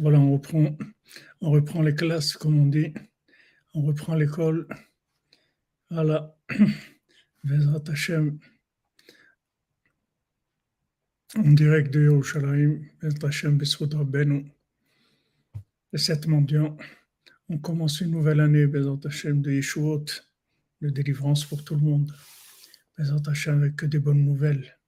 Voilà, on reprend, on reprend les classes, comme on dit. On reprend l'école. Voilà. Bezrat Hashem. En direct de Yerushalayim. Bezrat Hashem, Benu. Les sept mendiants. On commence une nouvelle année, Bezrat Hashem, de Yeshuot, de délivrance pour tout le monde. Bezrat Hashem, avec que des bonnes nouvelles.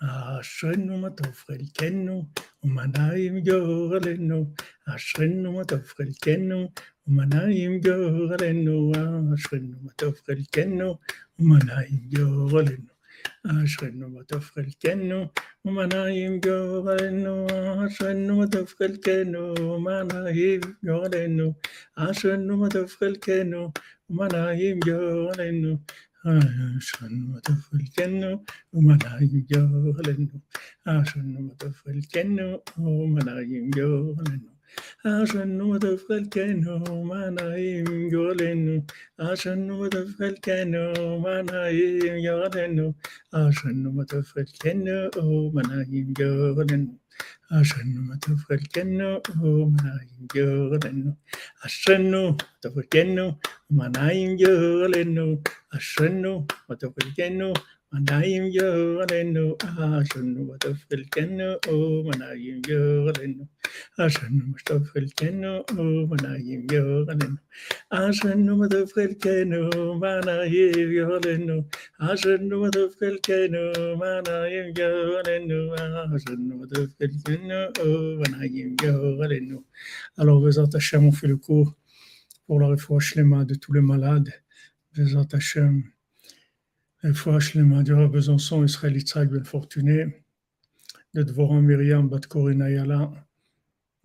Ah, Shrenu Matov, Relikenu. ומנעים גורלנו. אשרנו מה טוב חלקנו, ומנעים גורלנו. אשרנו מה טוב חלקנו, ומנעים גורלנו. אשרנו מה טוב חלקנו, ומנעים גורלנו. אשרנו מה טוב חלקנו, ומנעים גורלנו. אשרנו מה טוב חלקנו, ומנעים גורלנו. آشنمت فالجنة وملايم جالنو آشنمت فالجنة وملايم جالنو أشهد وتفلكن وملايين جهلن أشهد وتفلكن وملايين جهلن أشهد وتفلكن وملايين جهلن أشهد وتفلكن وملايين جهلن أشهد وتفلكن وملايين جهلن أشهد وتفلكن Alors, Bezat Hashem, on fait le cours pour la réfouache les mains de tous les malades fois Shlema du Besançon, Israël Yitzhak Ben Fortuné, de Dvoran Myriam Bat Yala,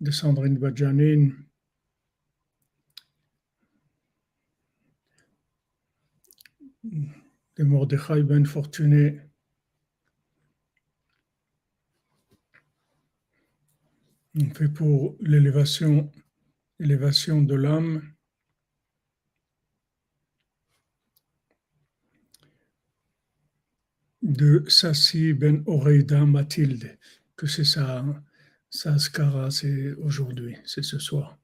de Sandrine Badjanin, de Mordechai Ben Fortuné, on fait pour l'élévation, l'élévation de l'âme, de Sassi Ben Oreida Mathilde, que c'est ça, sa skara, c'est aujourd'hui, c'est ce soir.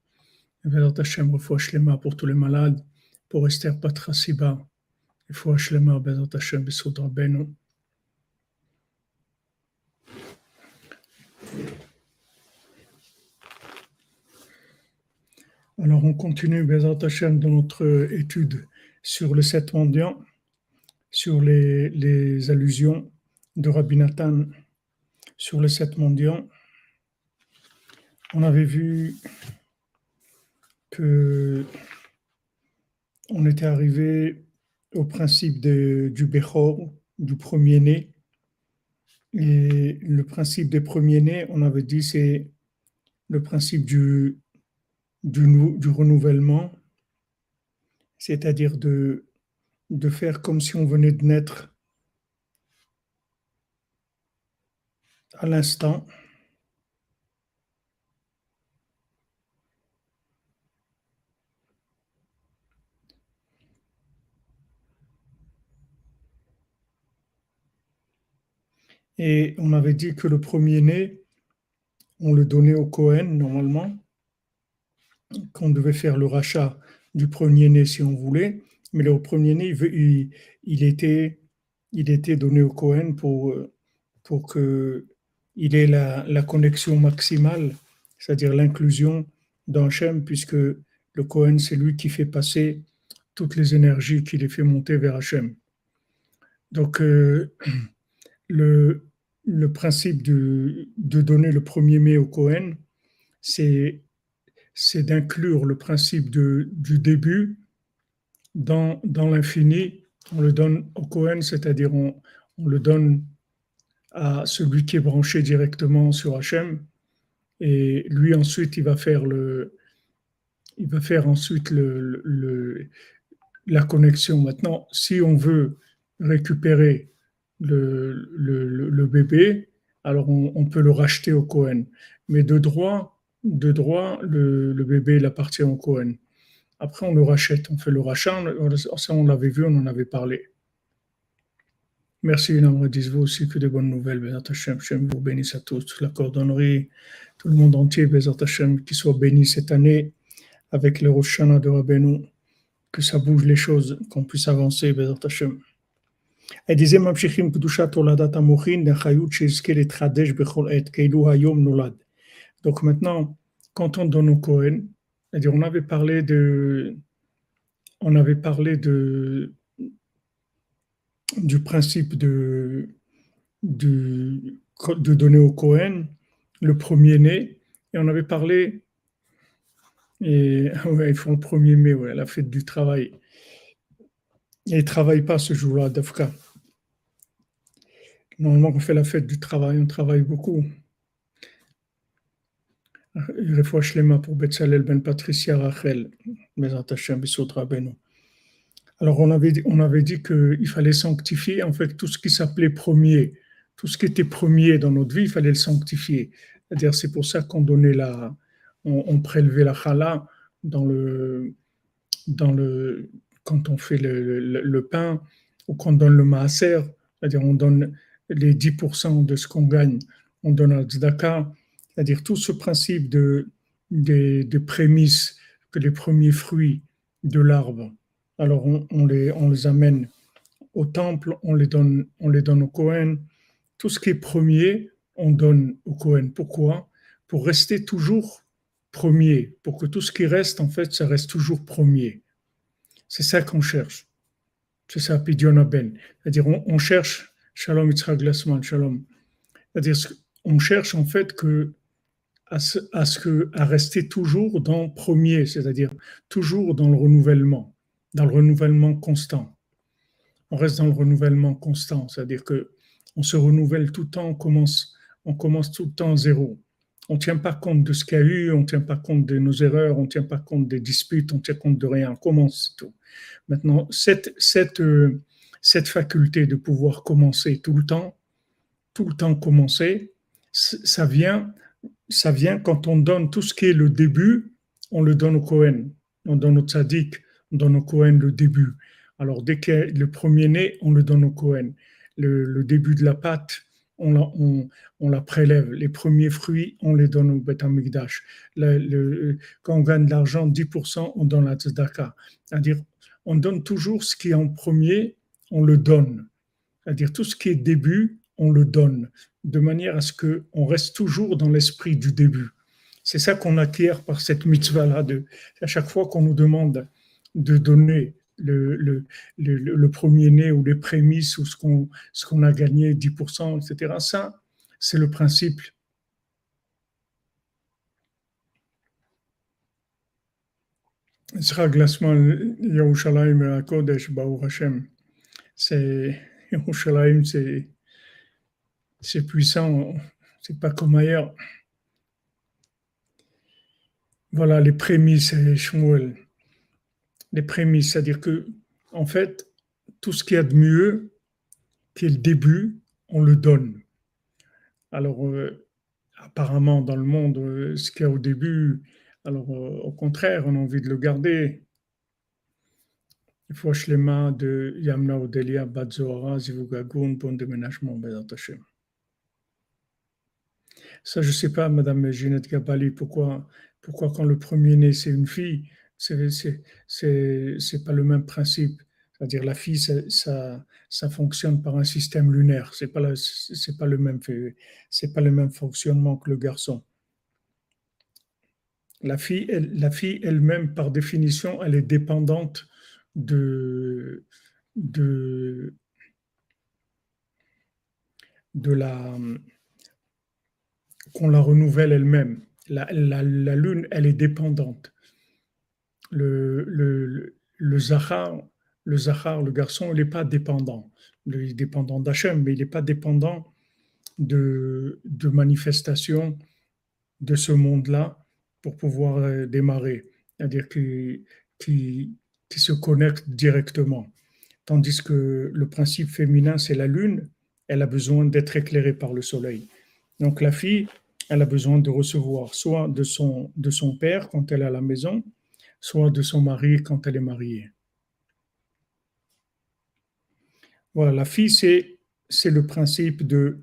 Vedat Hashem, Shlema pour tous les malades, pour Esther Patrasiba, Refoua Shlema, Vedat Hashem, Besodra Beno. Alors on continue, Bezat Hashem, dans notre étude sur le sept mendiants sur les, allusions de Rabbi Nathan sur les sept mendiants. On avait vu que on était arrivé au principe du Bechor, du premier-né. Et le principe des premiers-nés, on avait dit, c'est le principe du, du renouvellement, c'est-à-dire de de faire comme si on venait de naître à l'instant. Et on avait dit que le premier-né, on le donnait au Cohen normalement, qu'on devait faire le rachat du premier-né si on voulait. Mais le premier-né, il, il, était, donné au Cohen pour, pour qu'il ait la, connexion maximale, c'est-à-dire l'inclusion dans Hachem, puisque le Cohen, c'est lui qui fait passer toutes les énergies qui les fait monter vers Hachem. Donc, euh, le, principe de, donner le premier-mai au Cohen, c'est d'inclure le principe du début dans, dans l'infini, on le donne au Cohen, c'est-à-dire on, on, le donne à celui qui est branché directement sur Hachem, et lui ensuite il va faire le, il va faire ensuite le, le, la connexion. Maintenant, si on veut récupérer le, le bébé, alors on, peut le racheter au Cohen, mais de droit, de droit, le, bébé appartient au Cohen. Après, on le rachète, on fait le rachat. Ça, on l'avait vu, on en avait parlé. Merci, Namradis, vous aussi, que de bonnes nouvelles. Bézat Hashem vous bénisse à tous, la cordonnerie, tout le monde entier, Bézat Hashem, qui soit béni cette année avec le Rosh de Rabbeinu, que ça bouge les choses, qu'on puisse avancer, Bézat Hashem. Et disait Mamshichim Kedusha Toladat Amochin, Nechayut Shizke le Tradesh Bechol Et, Keilu Hayom Nolad. Donc maintenant, quand on donne au Kohen, on avait parlé de, du principe de, donner au Cohen le premier-né, et on avait parlé, et ils font le premier mai, ouais, la fête du travail. Et ils ne travaillent pas ce jour-là, d'Afka. Normalement, on fait la fête du travail, on travaille beaucoup. Pour Betsalel ben Patricia Rachel, Beno. Alors, on avait, on avait dit qu'il fallait sanctifier, en fait, tout ce qui s'appelait premier, tout ce qui était premier dans notre vie, il fallait le sanctifier. C'est pour ça qu'on donnait la, on, prélevait la chala dans le, dans le, quand on fait le, pain ou qu'on donne le maaser, c'est-à-dire on donne les 10% de ce qu'on gagne, on donne à tzedaka, c'est-à-dire tout ce principe de, de, de que les premiers fruits de l'arbre, alors on, les, on les amène au temple, on les donne, on les donne au Cohen. Tout ce qui est premier, on donne au Cohen. Pourquoi? Pour rester toujours premier, pour que tout ce qui reste, en fait, ça reste toujours premier. C'est ça qu'on cherche. C'est ça, Pidion Ben. C'est-à-dire, on, cherche, Shalom Yitzhak Glassman, Shalom. C'est-à-dire, on cherche en fait que à, à, ce que, à rester toujours dans premier, c'est-à-dire toujours dans le renouvellement dans le renouvellement constant. On reste dans le renouvellement constant, c'est-à-dire que on se renouvelle tout le temps, on commence, on commence tout le temps zéro. On ne tient pas compte de ce qu'il y a eu, on ne tient pas compte de nos erreurs, on ne tient pas compte des disputes, on ne tient compte de rien, on commence tout. Maintenant, cette, cette, euh, cette faculté de pouvoir commencer tout le temps, tout le temps commencer, ça vient, ça vient quand on donne tout ce qui est le début, on le donne au Cohen, on donne au tzaddik, on donne au Cohen le début. Alors, dès que le premier-né, on le donne au Cohen. Le, début de la pâte, on la, on, la, prélève. Les premiers fruits, on les donne au Beth Amikdash. Le, quand on gagne de l'argent, 10%, on donne la tzedaka. C'est-à-dire, on donne toujours ce qui est en premier, on le donne. C'est-à-dire, tout ce qui est début, on le donne, de manière à ce qu'on reste toujours dans l'esprit du début. C'est ça qu'on acquiert par cette mitzvah-là. À chaque fois qu'on nous demande de donner le, premier-né ou les prémices ou ce qu'on a gagné, 10%, etc. Ça, c'est le principe. C'est puissant, c'est pas comme ailleurs. Voilà les prémices, Shmuel les prémices, c'est-à-dire que, en fait, tout ce qu'il y a de mieux, qui est le début, on le donne. Alors, euh, apparemment, dans le monde, euh, ce qu'il y a au début, alors euh, au contraire, on a envie de le garder. Il faut de Yamna Odelia Badzoara Zivugagun, bon déménagement, Ça, je ne sais pas, Madame Ginette Gabali, pourquoi, pourquoi quand le premier-né, c'est une fille, c'est c'est pas le même principe. C'est-à-dire la fille, ça, ça, fonctionne par un système lunaire. C'est pas c'est pas le même pas le même fonctionnement que le garçon. La fille, elle, la fille elle-même, par définition, elle est dépendante de de de la qu'on la renouvelle elle-même. La, lune, elle est dépendante le, le, le Zahar, le garçon, il n'est pas dépendant. Il est dépendant d'Hachem, mais il n'est pas dépendant de, manifestations de ce monde-là pour pouvoir euh, démarrer, c'est-à-dire qui se connecte directement. Tandis que le principe féminin, c'est la lune, elle a besoin d'être éclairée par le soleil. Donc la fille, elle a besoin de recevoir soit de son, père quand elle est à la maison, soit de son mari quand elle est mariée. Voilà, la fille, c'est le principe de,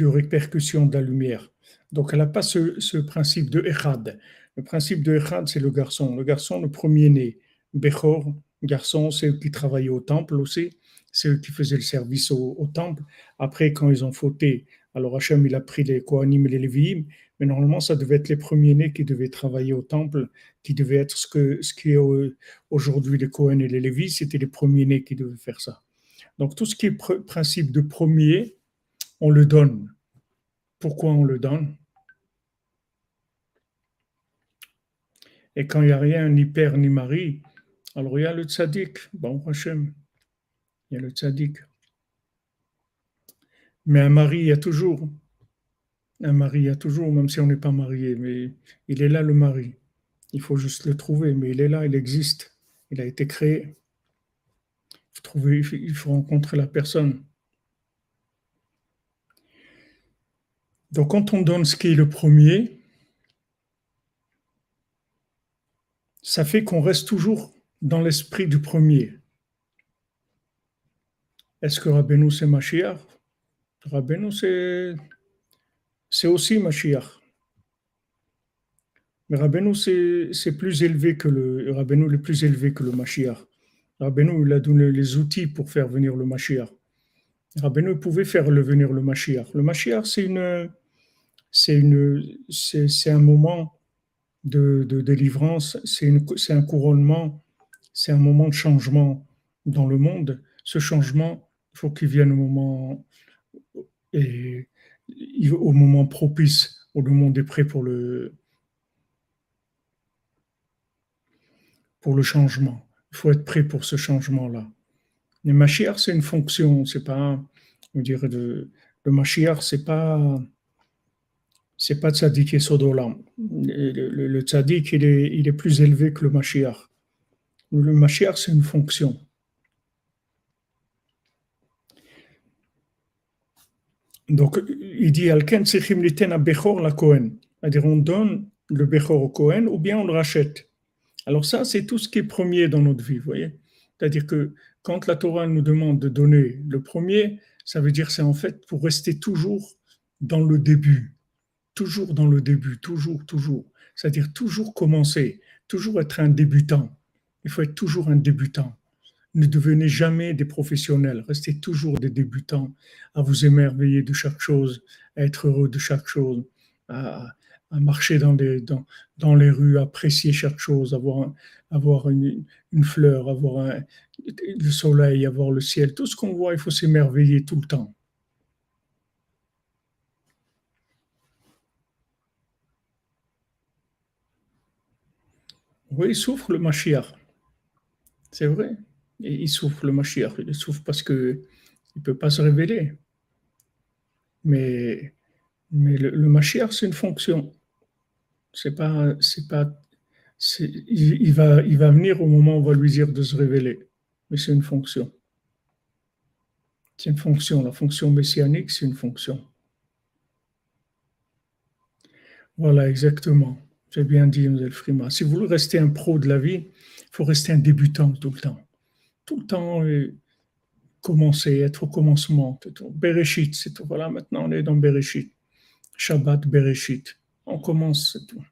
répercussion de la lumière. Donc, elle n'a pas ce, principe de Echad. Le principe de Echad, c'est le garçon. Le garçon, le premier-né, Bechor, garçon, c'est eux qui travaillaient au temple aussi, c'est eux qui faisaient le service au, temple. Après, quand ils ont fauté, alors Hachem, il a pris les Kohanim et les Lévi'im, mais normalement, ça devait être les premiers-nés qui devaient travailler au temple, qui devaient être ce, que, ce qui est aujourd'hui les Kohen et les Lévis, c'était les premiers-nés qui devaient faire ça. Donc, tout ce qui est principe de premier, on le donne. Pourquoi on le donne? Et quand il n'y a rien, ni père ni mari, alors il y a le tzaddik, bon Hachem, il y a le tzaddik. Mais un mari, il y a toujours. Un mari, il y a toujours, même si on n'est pas marié, mais il est là le mari. Il faut juste le trouver, mais il est là, il existe. Il a été créé. Il faut, trouver, il faut rencontrer la personne. Donc quand on donne ce qui est le premier, ça fait qu'on reste toujours dans l'esprit du premier. Est-ce que Rabbeinu c'est Mashiach? Rabbeinu c'est, aussi Mashiach. Mais Rabbeinu c'est, plus élevé que le Rabbeinu est plus élevé que le Mashiach. Rabbeinu il a donné les outils pour faire venir le Mashiach. Rabbeinu pouvait faire le venir le Mashiach. Le Mashiach c'est une c'est une c'est, un moment de, de délivrance, c'est, c'est un couronnement c'est un moment de changement dans le monde. Ce changement, il faut qu'il vienne au moment, et, au moment propice, où le monde est prêt pour le, pour le changement. Il faut être prêt pour ce changement-là. Le Mashiach, c'est une fonction, c'est pas, on dirait, le Mashiach, c'est pas, c'est pas tzaddik et sodolam. Le, le, tzaddik, il est, il est plus élevé que le Mashiach. Le Mashiach, c'est une fonction. Donc, il dit Alken Bechor la Kohen. C'est-à-dire, on donne le Bechor au Kohen ou bien on le rachète. Alors, ça, c'est tout ce qui est premier dans notre vie, vous voyez C'est-à-dire que quand la Torah nous demande de donner le premier, ça veut dire c'est en fait pour rester toujours dans le début. Toujours dans le début, toujours, toujours. C'est-à-dire toujours commencer, toujours être un débutant. Il faut être toujours un débutant. Ne devenez jamais des professionnels, restez toujours des débutants, à vous émerveiller de chaque chose, à être heureux de chaque chose, à, marcher dans les, dans, dans, les rues, apprécier chaque chose, avoir, avoir une, fleur, avoir le soleil, avoir le ciel, tout ce qu'on voit, il faut s'émerveiller tout le temps. Oui, il souffre le Mashiach. C'est vrai. Il souffre le Mashiach. Il souffre parce qu'il ne peut pas se révéler. Mais, mais le, le c'est une fonction. C'est pas, c'est pas, il, va, il va venir au moment où on va lui dire de se révéler. Mais c'est une fonction. C'est une fonction. La fonction messianique, c'est une fonction. Voilà, exactement. J'ai bien dit, M. Frima. Si vous voulez rester un pro de la vie, il faut rester un débutant tout le temps. Tout le temps commencer, être au commencement. Bereshit, c'est tout. Voilà, maintenant on est dans Bereshit. Shabbat Bereshit. On commence, c'est tout.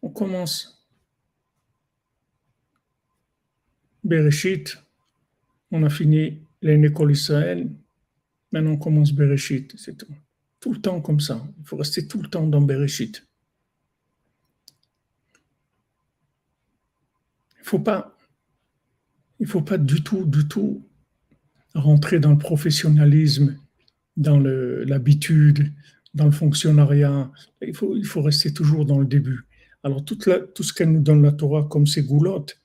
On commence. Bereshit, on a fini l'école Israël. Maintenant on commence Bereshit, c'est tout. Tout le temps comme ça. Il faut rester tout le temps dans Bereshit. Il faut pas, il faut pas du tout, du tout rentrer dans le professionnalisme, dans l'habitude, dans le fonctionnariat. Il faut, rester toujours dans le début. Alors tout, ce qu'elle nous donne la Torah comme ses goulottes,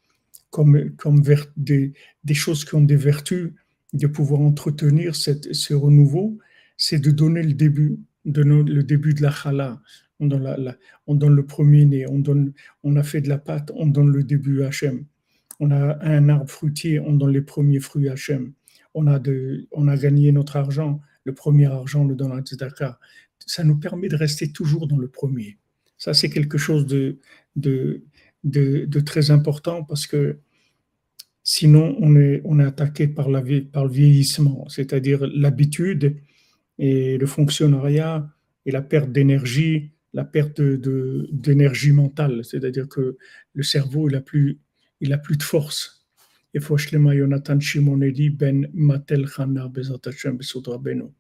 comme, comme des, choses qui ont des vertus, de pouvoir entretenir cette, ce renouveau, c'est de donner le début, de le début de la chala, on donne, on donne le premier-né, on, on a fait de la pâte, on donne le début Hachem. On a un arbre fruitier, on donne les premiers fruits Hachem. On a, de, on a gagné notre argent, le premier argent, le donne à Tzedaka. Ça nous permet de rester toujours dans le premier. Ça, c'est quelque chose de, de, de, très important parce que Sinon, on est, on est attaqué par, la, par le vieillissement, c'est-à-dire l'habitude et le fonctionnariat et la perte d'énergie, la perte d'énergie mentale, c'est-à-dire que le cerveau, il n'a plus, il a plus de force. Il faut Yonatan Shimonedi ben Matel Chana Bezat Hashem Beno.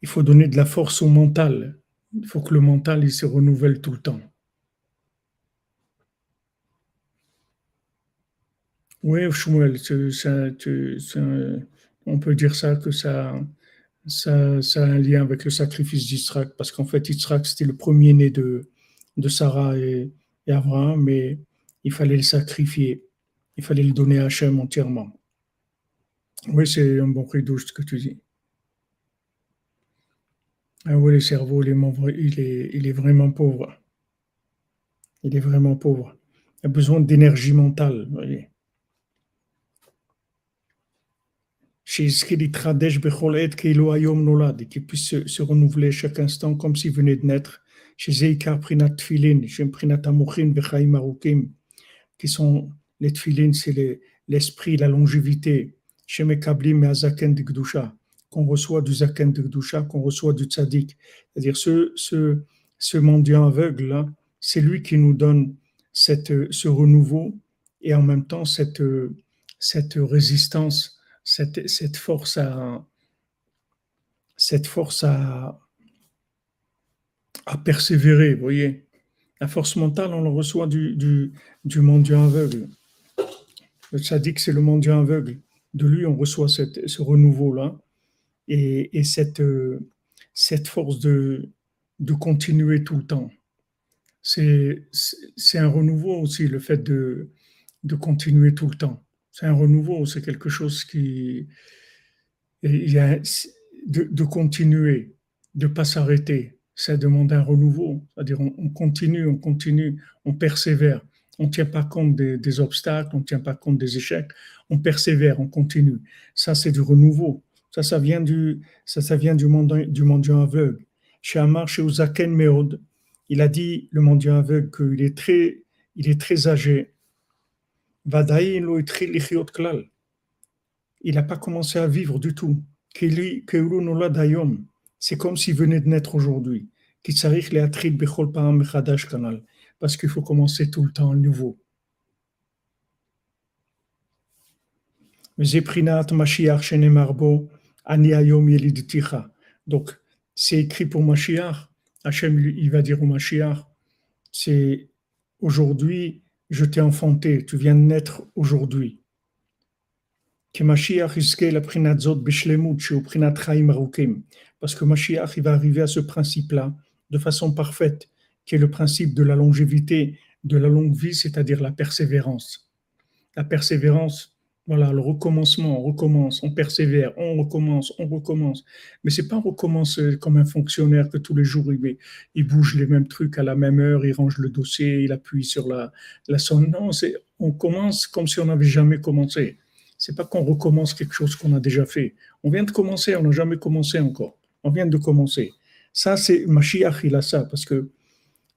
Il faut donner de la force au mental. Il faut que le mental il se renouvelle tout le temps. Oui, Shmuel, on peut dire ça que ça, ça, ça, a un lien avec le sacrifice d'Israël, parce qu'en fait, Israël, c'était le premier-né de, de Sarah et, et, mais il fallait le sacrifier, il fallait le donner à Hachem entièrement. Oui, c'est un bon rideau ce que tu dis. Ah oui, le cerveau, il est, il est, il est vraiment pauvre. Il est vraiment pauvre. Il a besoin d'énergie mentale, voyez. Qui puisse se, se renouveler chaque instant comme s'il venait de naître. Qui sont les Tfilin, c'est l'esprit, la longévité. Qu'on reçoit du Zaken de Gdusha, qu'on reçoit du Tzadik. C'est-à-dire ce, ce, ce mendiant aveugle, là, c'est lui qui nous donne cette, ce renouveau et en même temps cette, cette résistance cette, cette force à cette force à, à persévérer, vous voyez. La force mentale, on le reçoit du, du, du mendiant aveugle. Dit que c'est le mendiant aveugle. De lui, on reçoit cette, ce renouveau-là et, et cette, cette force de, de continuer tout le temps. C'est un renouveau aussi, le fait de, de continuer tout le temps. C'est un renouveau, c'est quelque chose qui. De, continuer, de ne pas s'arrêter. Ça demande un renouveau. C'est-à-dire, on, continue, on continue, on persévère. On ne tient pas compte des, obstacles, on ne tient pas compte des échecs. On persévère, on continue. Ça, c'est du renouveau. Ça, ça vient du, ça, ça vient du mendiant aveugle. Chez Amar, chez Uzaken Meod, il a dit, le mendiant aveugle, qu'il est très, il est très âgé il n'a pas commencé à vivre du tout. C'est comme s'il venait de naître aujourd'hui. Parce qu'il faut commencer tout le temps à nouveau. Donc, c'est écrit pour Mashiach. Hachem, il va dire au Mashiach, c'est aujourd'hui, je t'ai enfanté, tu viens de naître aujourd'hui. Parce que Mashiach, il va arriver à ce principe-là de façon parfaite, qui est le principe de la longévité, de la longue vie, c'est-à-dire la persévérance. La persévérance, voilà, le recommencement, on recommence, on persévère, on recommence, on recommence. Mais c'est pas recommencer comme un fonctionnaire que tous les jours il, il bouge les mêmes trucs à la même heure, il range le dossier, il appuie sur la, la sonde. Non, c'est, on commence comme si on n'avait jamais commencé. C'est pas qu'on recommence quelque chose qu'on a déjà fait. On vient de commencer, on n'a jamais commencé encore. On vient de commencer. Ça, c'est Mashiach, il a ça, parce que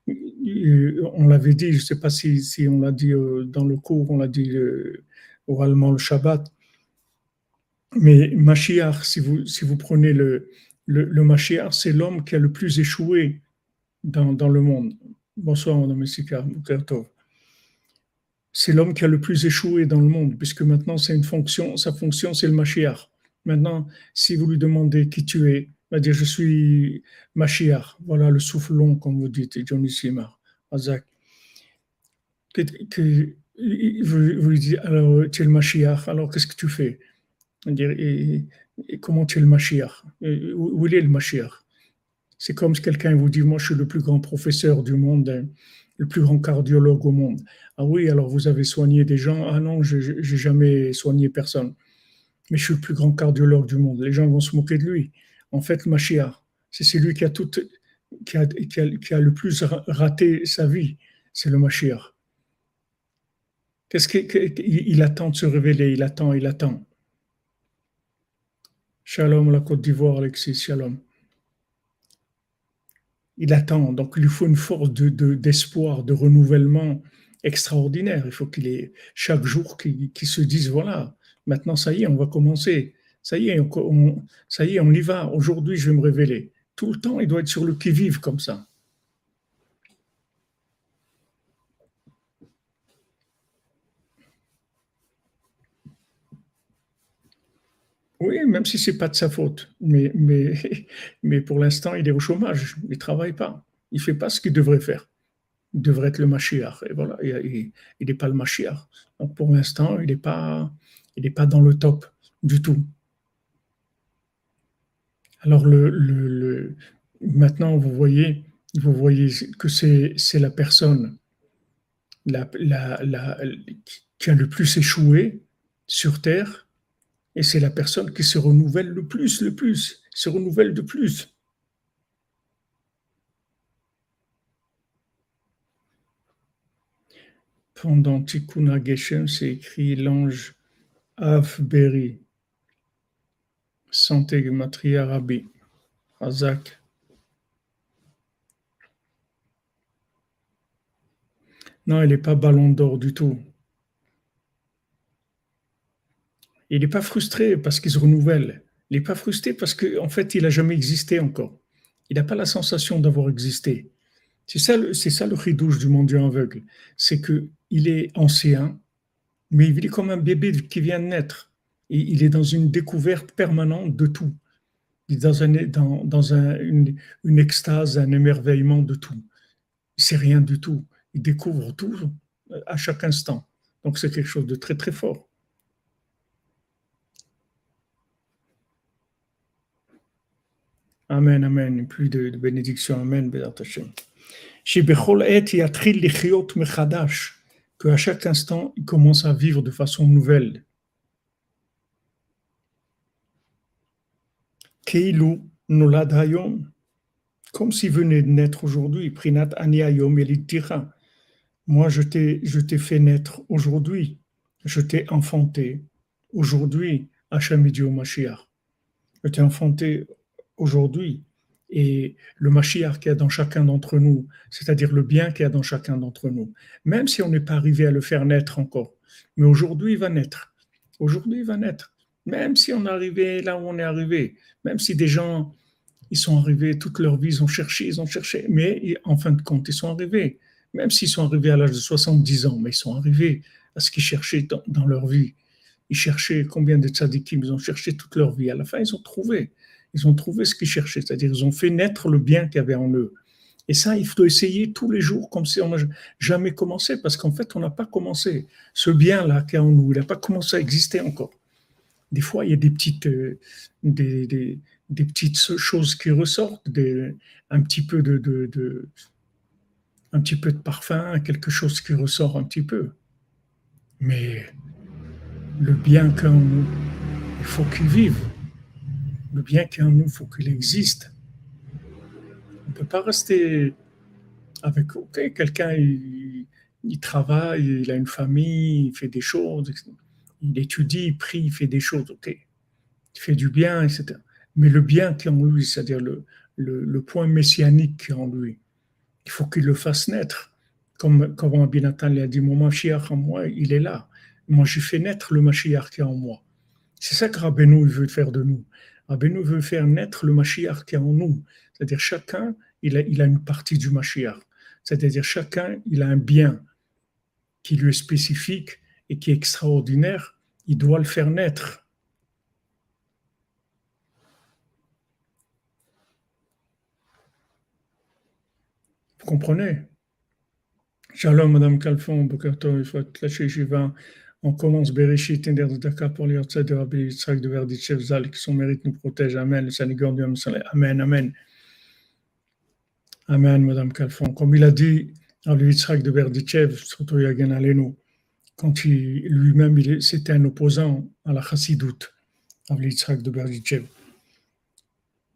euh, on l'avait dit, je sais pas si, si on l'a dit euh, dans le cours, on l'a dit euh, oralement le Shabbat. Mais Mashiach, si vous, si vous prenez le, le, c'est l'homme qui a le plus échoué dans, dans le monde. Bonsoir, Madame Messika, C'est l'homme qui a le plus échoué dans le monde, puisque maintenant c'est une fonction, sa fonction c'est le Mashiach. Maintenant, si vous lui demandez qui tu es, il va dire je suis Mashiach. Voilà le souffle long, comme vous dites, Johnny Simar, Azak. Vous, lui dites, alors tu es le Mashiach, alors qu'est-ce que tu fais? Comment tu es le Mashiach? Où est le Mashiach? C'est comme si quelqu'un vous dit, moi je suis le plus grand professeur du monde, hein, le plus grand cardiologue au monde. Ah oui, alors vous avez soigné des gens? Ah non, je n'ai jamais soigné personne. Mais je suis le plus grand cardiologue du monde. Les gens vont se moquer de lui. En fait, le Mashiach, c'est celui qui a, tout, qui a le plus raté sa vie. C'est le Mashiach. Qu'est-ce qu'il attend de se révéler Il attend, il attend. Shalom, la Côte d'Ivoire, Alexis, shalom. il attend. Donc, il lui faut une force d'espoir, de, de, renouvellement extraordinaire. Il faut qu'il ait chaque jour qu'il se dise voilà, maintenant ça y est, on va commencer. Ça y est, on, ça y est, on y va. Aujourd'hui, je vais me révéler. Tout le temps, il doit être sur le qui-vive comme ça. Oui, même si c'est pas de sa faute. Mais, mais, mais pour l'instant, il est au chômage. Il ne travaille pas. Il ne fait pas ce qu'il devrait faire. Il devrait être le Mashiach. Et voilà, il n'est pas le Mashiach. Donc pour l'instant, il n'est pas, il pas dans le top du tout. Alors le, le, maintenant, vous voyez, vous voyez que c'est la personne la, la, qui a le plus échoué sur Terre et c'est la personne qui se renouvelle le plus, le plus, se renouvelle de plus. Pendant Tikkun Geshem, c'est écrit l'ange Afberi, Santé Matria Rabbi, Hazak. Non, elle n'est pas ballon d'or du tout. Il n'est pas frustré parce qu'il se renouvelle. Il n'est pas frustré parce qu'en en fait, il n'a jamais existé encore. Il n'a pas la sensation d'avoir existé. C'est ça, ça le ridouche du monde aveugle. C'est qu'il est ancien, mais il est comme un bébé qui vient de naître. Et il est dans une découverte permanente de tout. Il est dans, un, dans, dans un, une, une, extase, un émerveillement de tout. C'est rien du tout. Il découvre tout à chaque instant. Donc c'est quelque chose de très très fort. Amen, amen. Plus de, de bénédiction. Amen, Que à chaque instant, il commence à vivre de façon nouvelle. Keilu noladayom. Comme s'il venait de naître aujourd'hui. Prinat aniayom elitira. Moi, je t'ai, je t'ai fait naître aujourd'hui. Je t'ai enfanté aujourd'hui. Hachem Mashiach. Je t'ai enfanté aujourd'hui et le Mashiach qu'il y a dans chacun d'entre nous, c'est-à-dire le bien qu'il y a dans chacun d'entre nous, même si on n'est pas arrivé à le faire naître encore. Mais aujourd'hui, il va naître. Aujourd'hui, il va naître. Même si on est arrivé là où on est arrivé, même si des gens, ils sont arrivés toute leur vie, ils ont cherché, ils ont cherché, mais en fin de compte, ils sont arrivés. Même s'ils sont arrivés à l'âge de 70 ans, mais ils sont arrivés à ce qu'ils cherchaient dans, leur vie. Ils cherchaient combien de tzadikim, ils ont cherché toute leur vie. À la fin, ils ont trouvé ils ont trouvé ce qu'ils cherchaient, c'est-à-dire ils ont fait naître le bien qu'il y avait en eux. Et ça, il faut essayer tous les jours comme si on n'a jamais commencé, parce qu'en fait, on n'a pas commencé. Ce bien-là qui est en nous, il n'a pas commencé à exister encore. Des fois, il y a des petites, euh, des, des, petites choses qui ressortent, un petit peu de, de, un petit peu de parfum, quelque chose qui ressort un petit peu. Mais le bien qu'en nous, il faut qu'il vive le bien qui est en nous, il faut qu'il existe. On ne peut pas rester avec, ok, quelqu'un, il, travaille, il a une famille, il fait des choses, il étudie, il prie, il fait des choses, ok. Il fait du bien, etc. Mais le bien qui est en lui, c'est-à-dire le, le, point messianique qui est en lui, il faut qu'il le fasse naître. Comme, comme Rabbi l'a dit, mon Mashiach en moi, il est là. Moi, j'ai fait naître le Mashiach qui est en moi. C'est ça que Rabbeinu veut faire de nous. Rabbeinu veut faire naître le Mashiach qui est en nous. C'est-à-dire chacun, il a, une partie du Mashiach. C'est-à-dire chacun, il a un bien qui lui est spécifique et qui est extraordinaire. Il doit le faire naître. Vous comprenez? Shalom, Madame Calfon, il faut On commence Bereshit, Ender de pour les de Rabbi Yitzhak de Verdichev Zal, qui son mérite nous protège. Amen. Le Seigneur du Amen, Amen. Amen, Madame Calfon. Comme il a dit Rabbi Yitzhak de Berdichev, surtout Yagan Alenu, quand lui-même, c'était un opposant à la Chassidoute, Rabbi Yitzhak de Berdichev.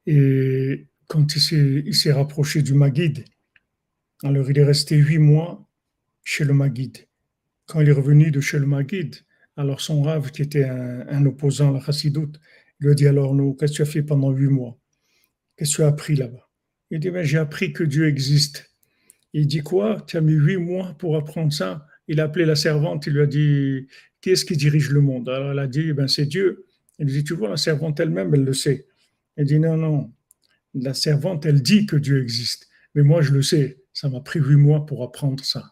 Et quand il s'est rapproché du Magid, alors il est resté huit mois chez le Magid quand il est revenu de chez le Maguid, alors son rave, qui était un, opposant à la chassidoute, lui a dit alors, nous, qu'est-ce que tu as fait pendant huit mois? Qu'est-ce que tu as appris là-bas? Il dit, mais j'ai appris que Dieu existe. Il dit quoi? Tu as mis huit mois pour apprendre ça? Il a appelé la servante, il lui a dit, qui est-ce qui dirige le monde? Alors elle a dit, ben c'est Dieu. Il dit, tu vois, la servante elle-même, elle le sait. Elle dit, non, non, la servante, elle dit que Dieu existe. Mais moi, je le sais. Ça m'a pris huit mois pour apprendre ça.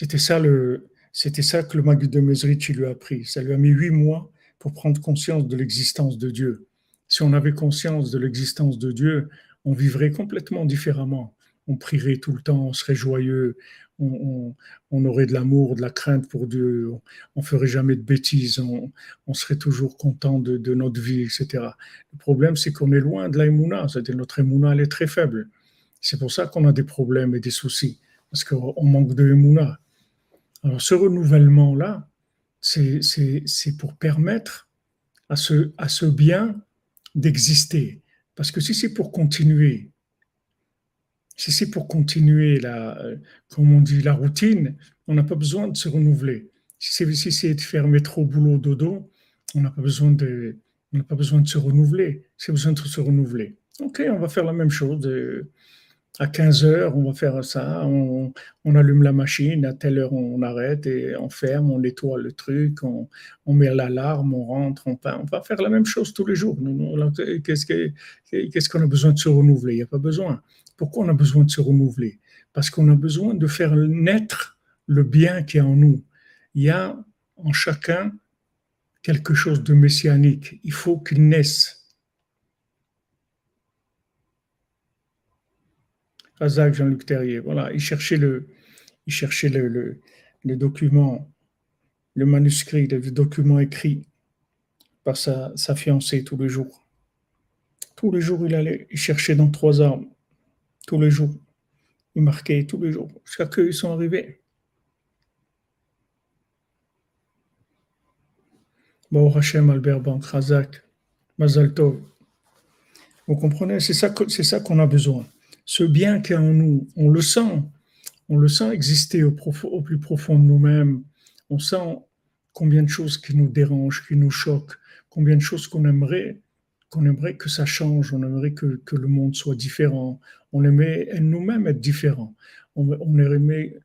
C'était ça, le, c'était ça que le Maguide de Mesrich lui a appris. Ça lui a mis huit mois pour prendre conscience de l'existence de Dieu. Si on avait conscience de l'existence de Dieu, on vivrait complètement différemment. On prierait tout le temps, on serait joyeux, on, aurait de l'amour, de la crainte pour Dieu, on, ne ferait jamais de bêtises, on, serait toujours content de, notre vie, etc. Le problème, c'est qu'on est loin de l'aïmouna, c'est-à-dire notre émouna, elle est très faible. C'est pour ça qu'on a des problèmes et des soucis, parce qu'on manque de émouna. Alors ce renouvellement-là, c'est pour permettre à ce, à ce bien d'exister. Parce que si c'est pour continuer, si c'est pour continuer la, comme on dit, la routine, on n'a pas besoin de se renouveler. Si c'est de faire métro, boulot, dodo, on n'a pas besoin de, pas besoin de se renouveler. C'est besoin de se renouveler. Ok, on va faire la même chose. Euh, à 15 heures, on va faire ça, on, allume la machine, à telle heure on arrête et on ferme, on nettoie le truc, on, met l'alarme, on rentre, on, on va faire la même chose tous les jours. Qu'est-ce qu'on a besoin de se renouveler? Il n'y a pas besoin. Pourquoi on a besoin de se renouveler? Parce qu'on a besoin de faire naître le bien qui est en nous. Il y a en chacun quelque chose de messianique. Il faut qu'il naisse Razak Jean-Luc Terrier. Voilà, il cherchait le, il cherchait le, le, document, le manuscrit, le document écrit par sa, sa fiancée tous les jours. Tous les jours, il allait, il cherchait dans trois arbres. Tous les jours. Il marquait tous les jours. Jusqu'à qu'ils sont arrivés. Bon, Hachem, Albert Bank, Razak, Mazal Vous comprenez, c'est ça, ça qu'on a besoin ce bien qui est en nous, on le sent, on le sent exister au, plus profond de nous-mêmes. On sent combien de choses qui nous dérangent, qui nous choquent, combien de choses qu'on aimerait, qu'on aimerait que ça change, on aimerait que, le monde soit différent, on aimerait nous-mêmes être différents, on, on aimerait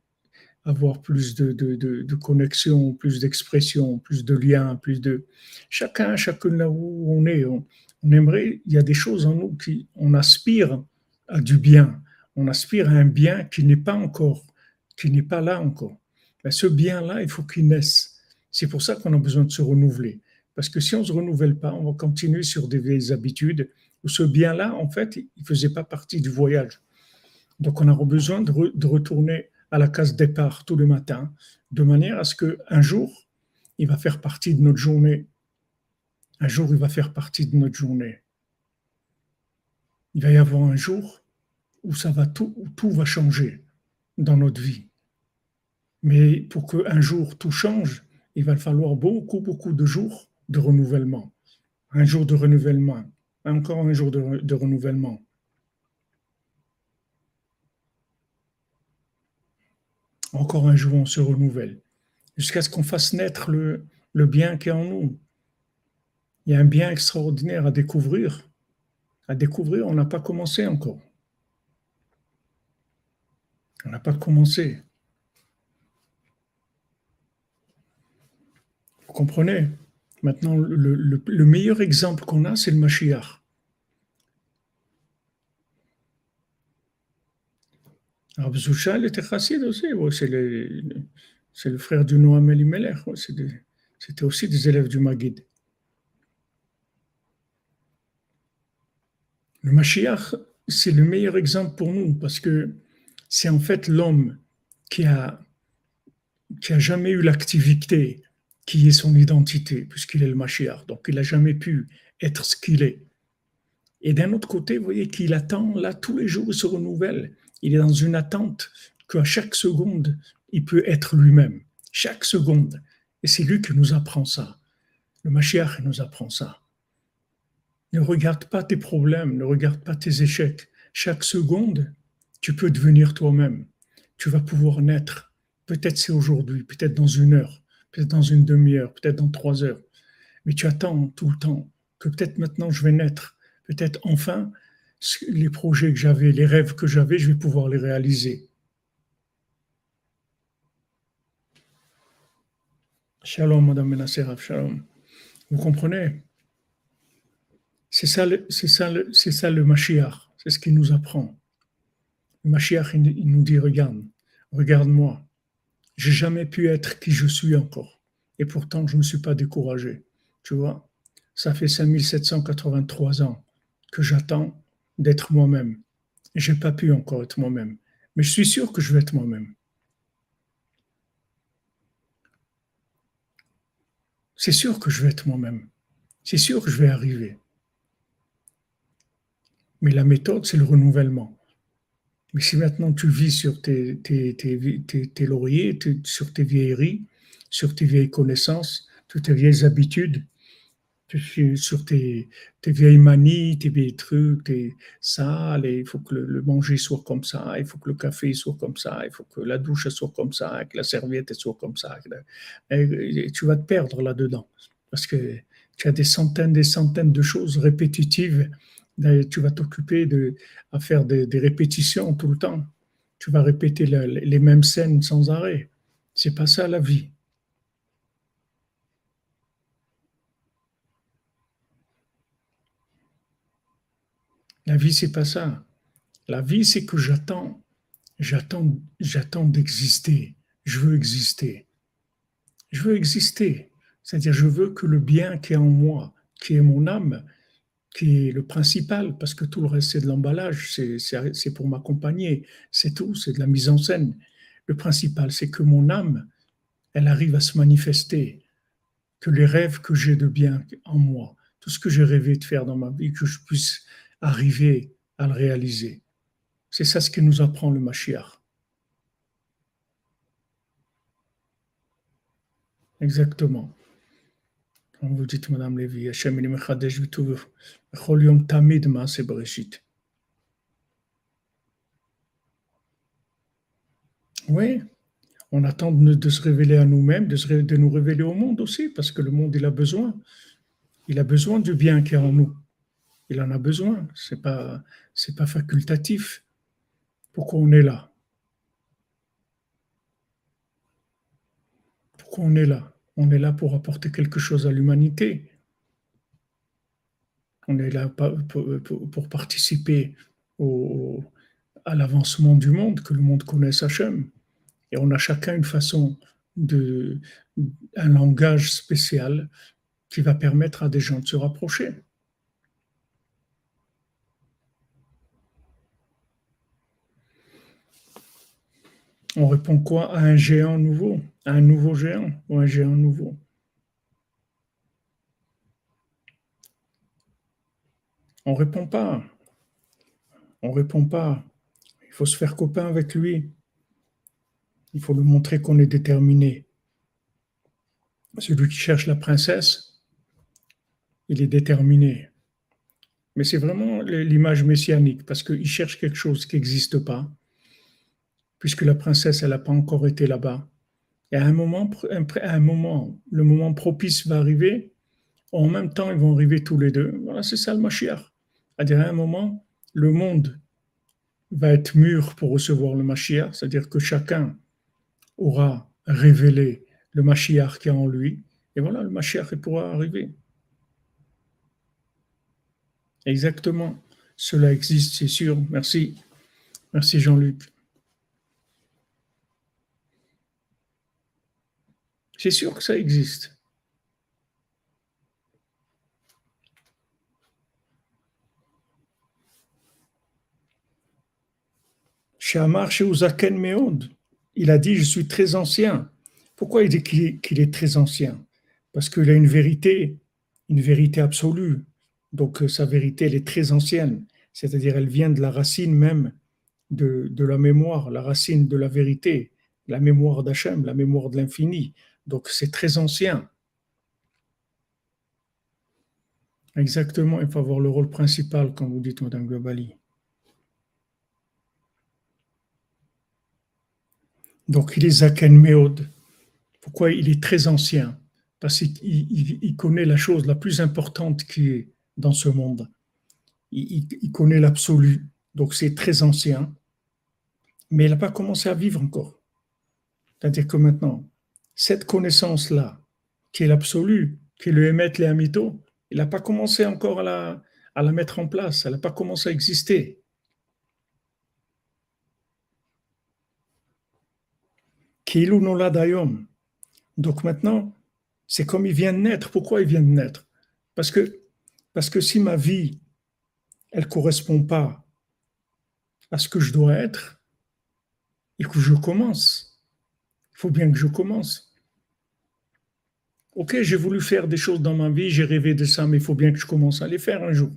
avoir plus de, de, de, connexion, plus d'expression, plus de liens, plus de... Chacun, chacun là où on est, on, on aimerait, il y a des choses en nous qui, on aspire à du bien. On aspire à un bien qui n'est pas encore, qui n'est pas là encore. Mais ce bien-là, il faut qu'il naisse. C'est pour ça qu'on a besoin de se renouveler. Parce que si on ne se renouvelle pas, on va continuer sur des vieilles habitudes où ce bien-là, en fait, il ne faisait pas partie du voyage. Donc on a besoin de, de, retourner à la case départ tous les matins, de manière à ce qu'un jour, il va faire partie de notre journée. Un jour, il va faire partie de notre journée il va y avoir un jour où ça va tout, tout va changer dans notre vie. Mais pour qu'un jour tout change, il va falloir beaucoup, beaucoup de jours de renouvellement. Un jour de renouvellement, encore un jour de, de renouvellement. Encore un jour, on se renouvelle, jusqu'à ce qu'on fasse naître le, le bien qui est en nous. Il y a un bien extraordinaire à découvrir à découvrir, on n'a pas commencé encore. On n'a pas commencé. Vous comprenez? Maintenant, le, meilleur exemple qu'on a, c'est le Mashiach. Il était chassid aussi. c'est, le, frère du Noam Elimelech. C'était aussi des élèves du Maguid. Le Mashiach, c'est le meilleur exemple pour nous parce que c'est en fait l'homme qui a, jamais eu l'activité qui est son identité, puisqu'il est le Mashiach. Donc, il n'a jamais pu être ce qu'il est. Et d'un autre côté, vous voyez qu'il attend, là, tous les jours, il se renouvelle. Il est dans une attente qu'à chaque seconde, il peut être lui-même. Chaque seconde. Et c'est lui qui nous apprend ça. Le Mashiach nous apprend ça. Ne regarde pas tes problèmes, ne regarde pas tes échecs. Chaque seconde, tu peux devenir toi-même. Tu vas pouvoir naître. Peut-être c'est aujourd'hui, peut-être dans une heure, peut-être dans une demi-heure, peut-être dans trois heures. Mais tu attends tout le temps que peut-être maintenant je vais naître. Peut-être enfin, les projets que j'avais, les rêves que j'avais, je vais pouvoir les réaliser. Shalom, Madame Menaseraf, shalom. Vous comprenez? C'est ça, c'est ça, c'est ça le Mashiach. C'est ce qu'il nous apprend. Le Mashiach, il nous dit, regarde, regarde-moi. J'ai jamais pu être qui je suis encore. Et pourtant, je ne me suis pas découragé. Tu vois, ça fait 5783 ans que j'attends d'être moi-même. Je n'ai pas pu encore être moi-même. Mais je suis sûr que je vais être moi-même. C'est sûr que je vais être moi-même. C'est sûr que je vais arriver. Mais la méthode, c'est le renouvellement. Mais si maintenant tu vis sur tes, tes, lauriers, sur tes vieilleries, sur tes vieilles connaissances, toutes tes vieilles habitudes, sur tes, vieilles manies, tes vieilles trucs, tes sales, il faut que le, manger soit comme ça, il faut que le café soit comme ça, il faut que la douche soit comme ça, que la serviette soit comme ça. Et tu vas te perdre là-dedans parce que tu as des centaines, des centaines de choses répétitives. Tu vas t'occuper de, à faire des, répétitions tout le temps. Tu vas répéter les mêmes scènes sans arrêt. C'est pas ça la vie. La vie, c'est pas ça. La vie, c'est que j'attends, j'attends, j'attends d'exister. Je veux exister. Je veux exister. C'est-à-dire, je veux que le bien qui est en moi, qui est mon âme, qui est le principal, parce que tout le reste, c'est de l'emballage, c'est pour m'accompagner, c'est tout, c'est de la mise en scène. Le principal, c'est que mon âme, elle arrive à se manifester, que les rêves que j'ai de bien en moi, tout ce que j'ai rêvé de faire dans ma vie, que je puisse arriver à le réaliser. C'est ça ce que nous apprend le Mashiach. Exactement. Comme vous dites, Madame Lévy, Tamid Oui, on attend de, se révéler à nous-mêmes, de, nous révéler au monde aussi, parce que le monde, il a besoin. Il a besoin du bien qui est en nous. Il en a besoin. Pas, c'est pas facultatif. Pourquoi on est là? Pourquoi on est là? On est là pour apporter quelque chose à l'humanité. On est là pour, participer à l'avancement du monde, que le monde connaisse Hachem. Et on a chacun une façon de, un langage spécial qui va permettre à des gens de se rapprocher. On répond quoi à un géant nouveau, à un nouveau géant ou un géant nouveau? On ne répond pas. On ne répond pas. Il faut se faire copain avec lui. Il faut lui montrer qu'on est déterminé. Celui qui cherche la princesse, il est déterminé. Mais c'est vraiment l'image messianique, parce qu'il cherche quelque chose qui n'existe pas puisque la princesse, elle n'a pas encore été là-bas. Et à un moment, un moment, le moment propice va arriver. En même temps, ils vont arriver tous les deux. Voilà, c'est ça le Mashiach. C'est-à-dire, à un moment, le monde va être mûr pour recevoir le Mashiach, c'est-à-dire que chacun aura révélé le Mashiach qui est en lui. Et voilà, le Mashiach pourra arriver. Exactement. Cela existe, c'est sûr. Merci. Merci Jean-Luc. C'est sûr que ça existe. Shamar Sheuzaken Meod, il a dit Je suis très ancien. Pourquoi il dit qu'il est, très ancien? Parce qu'il a une vérité, une vérité absolue. Donc euh, sa vérité, elle est très ancienne. C'est-à-dire, elle vient de la racine même de, de la mémoire, la racine de la vérité, la mémoire d'Hachem, la mémoire de l'infini. Donc c'est très ancien. Exactement, il faut avoir le rôle principal, comme vous dites, Madame Gabali. Donc il est Zaken Meod. Pourquoi il est très ancien? Parce qu'il connaît la chose la plus importante qui est dans ce monde. il, connaît l'absolu, donc c'est très ancien, mais il n'a pas commencé à vivre encore. C'est-à-dire que maintenant, cette connaissance-là, qui est l'absolu, qui est le émet les amito, il n'a pas commencé encore à la, mettre en place, elle n'a pas commencé à exister. Kilu dayom. Donc maintenant, c'est comme il vient de naître. Pourquoi il vient de naître? Parce que, si ma vie, elle ne correspond pas à ce que je dois être, faut que je commence. Il faut bien que je commence. Ok, j'ai voulu faire des choses dans ma vie, j'ai rêvé de ça, mais il faut bien que je commence à les faire un jour.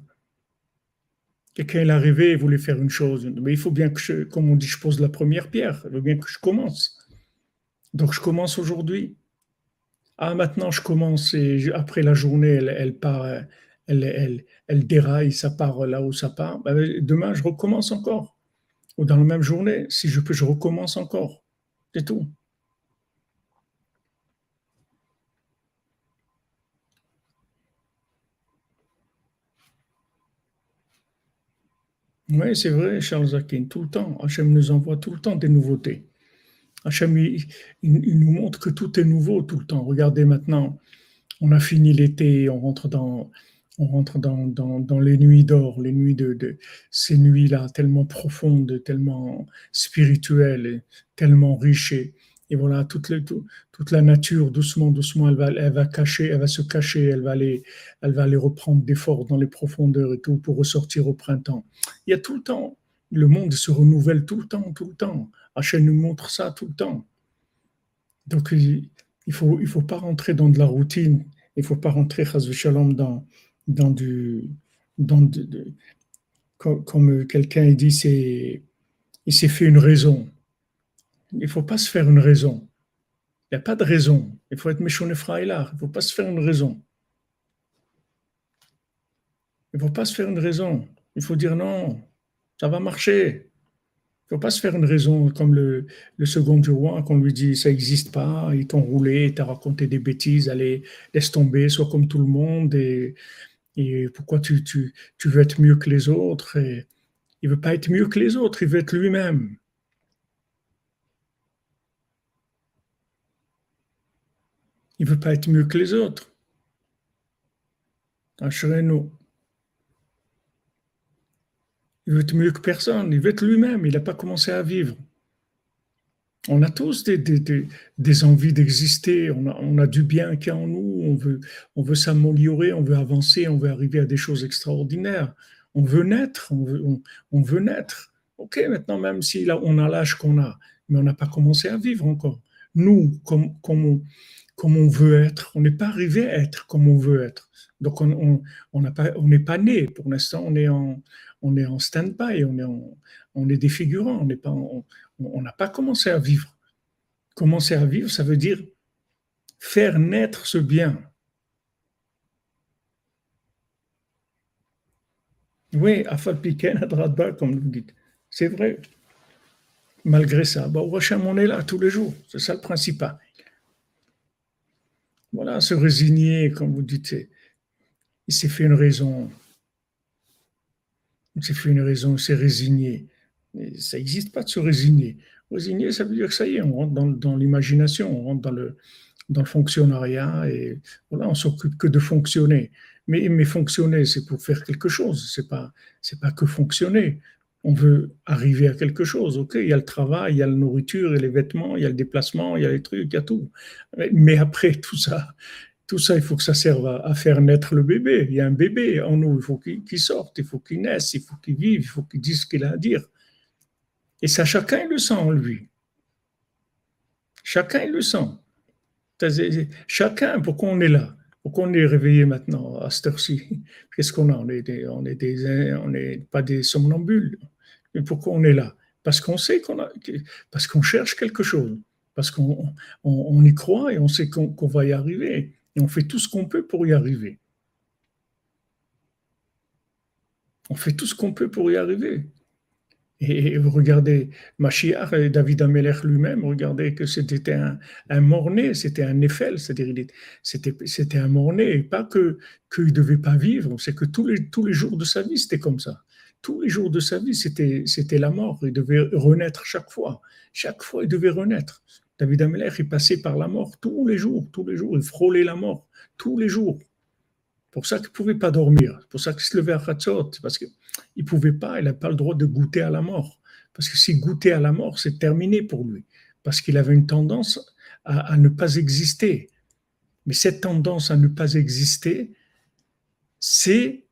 Quelqu'un a rêvé, il voulait faire une chose, mais il faut bien que, je, comme on dit, je pose la première pierre. Il faut bien que je commence. Donc je commence aujourd'hui. Ah, maintenant je commence et après la journée, elle, part, elle, elle, elle, déraille, ça part là où ça part. Ben, demain, je recommence encore. Ou dans la même journée, si je peux, je recommence encore. C'est tout. Oui, c'est vrai, Charles Akin, tout le temps. Hachem nous envoie tout le temps des nouveautés. Hachem, il, nous montre que tout est nouveau tout le temps. Regardez maintenant, on a fini l'été, on rentre dans, on rentre dans, dans, les nuits d'or, les nuits de, de ces nuits-là tellement profondes, tellement spirituelles, tellement riches. Voilà, toute, la nature, doucement, doucement, elle va, elle va se cacher, elle va aller, elle va aller reprendre des forces dans les profondeurs et tout pour ressortir au printemps. Il y a tout le temps, le monde se renouvelle tout le temps, tout le temps. Hachem nous montre ça tout le temps. Donc, il ne faut, il faut pas rentrer dans de la routine. Il ne faut pas rentrer, shalom, dans, dans du. Dans comme, quelqu'un dit, il s'est fait une raison. Il ne faut pas se faire une raison. Il n'y a pas de raison. Il faut être méchant et là. Il ne faut pas se faire une raison. Il ne faut pas se faire une raison. Il faut dire non, ça va marcher. Il ne faut pas se faire une raison comme le, second du roi, qu'on lui dit ça n'existe pas, ils t'ont roulé, t'ont raconté des bêtises, allez, laisse tomber, sois comme tout le monde, et, pourquoi tu, tu, veux être mieux que les autres et Il ne veut pas être mieux que les autres, il veut être lui-même. Il ne veut pas être mieux que les autres. nous il veut être mieux que personne, il veut être lui-même, il n'a pas commencé à vivre. On a tous des, envies d'exister, on a, du bien qui est en nous, on veut, s'améliorer, on veut avancer, on veut arriver à des choses extraordinaires. On veut naître, on veut, naître. Ok, maintenant, même si là, on a l'âge qu'on a, mais on n'a pas commencé à vivre encore. Nous, comme, comme, comme on veut être, on n'est pas arrivé à être comme on veut être. Donc, on n'est pas, né. Pour l'instant, on est en, on est en stand-by, on est, on est défigurant, on n'a pas commencé à vivre. Commencer à vivre, ça veut dire faire naître ce bien. Oui, Afalpiken, Adradba, comme vous dites. C'est vrai. Malgré ça, bah, on est là tous les jours. C'est ça le principal. Voilà, se résigner, comme vous dites, il s'est fait une raison. C'est fait une raison, c'est résigné. ça n'existe pas de se résigner. Résigner, ça veut dire que ça y est, on rentre dans, l'imagination, on rentre dans le, dans le fonctionnariat et voilà, on s'occupe que de fonctionner. Mais, mais fonctionner, c'est pour faire quelque chose, c'est pas, c'est pas que fonctionner. On veut arriver à quelque chose, ok Il y a le travail, il y a la nourriture, il y a les vêtements, il y a le déplacement, il y a les trucs, il y a tout. Mais après tout ça, tout ça, il faut que ça serve à, faire naître le bébé. Il y a un bébé en nous, il faut qu'il sorte, il faut qu'il naisse, il faut qu'il vive, il faut qu'il dise ce qu'il a à dire. Et ça, chacun le sent en lui. Chacun le sent. Chacun, pourquoi on est là? Pourquoi on est réveillé maintenant à cette heure-ci? Qu'est-ce qu'on a? On n'est on pas des somnambules. Mais pourquoi on est là? Parce qu'on sait qu'on a, parce qu'on cherche quelque chose, parce qu'on on, y croit et on sait qu'on va y arriver on fait tout ce qu'on peut pour y arriver. On fait tout ce qu'on peut pour y arriver. Et, regardez, Machiach, David Ameler lui-même, regardez que c'était un, un mort-né, c'était un Eiffel, c'est-à-dire c'était, c'était un mort-né, et pas que qu'il ne devait pas vivre, c'est que tous les, tous les jours de sa vie, c'était comme ça. Tous les jours de sa vie, c'était, la mort, il devait renaître chaque fois. Chaque fois, il devait renaître. David Ameler, il passait par la mort tous les jours, tous les jours, il frôlait la mort, tous les jours. Pour ça qu'il ne pouvait pas dormir, pour ça qu'il se levait à Khatzot, parce qu'il ne pouvait pas, il n'a pas le droit de goûter à la mort. Parce que s'il goûtait à la mort, c'est terminé pour lui. Parce qu'il avait une tendance à, ne pas exister. Mais cette tendance à ne pas exister, c'est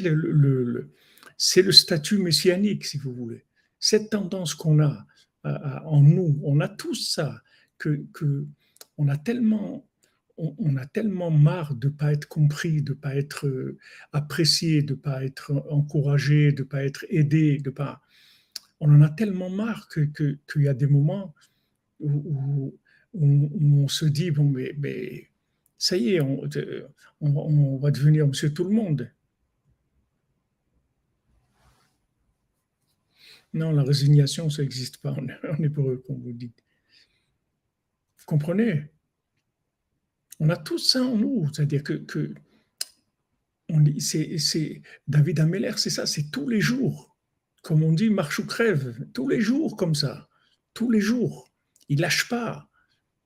le, le, statut messianique, si vous voulez. Cette tendance qu'on a en nous, on a tous ça, que, que on a tellement on, a tellement marre de ne pas être compris, de ne pas être euh, apprécié, de ne pas être encouragé, de ne pas être aidé, de pas... On en a tellement marre qu'il que, y a des moments où, on se dit, bon, mais ça y est, on, on, va devenir monsieur tout le monde. Non, la résignation, ça n'existe pas en hébreu, comme vous dites. Vous comprenez? On a tout ça en nous. C'est-à-dire que, David Ameller, c'est ça, c'est tous les jours. Comme on dit, marche ou crève, tous les jours comme ça, tous les jours. Il lâche pas,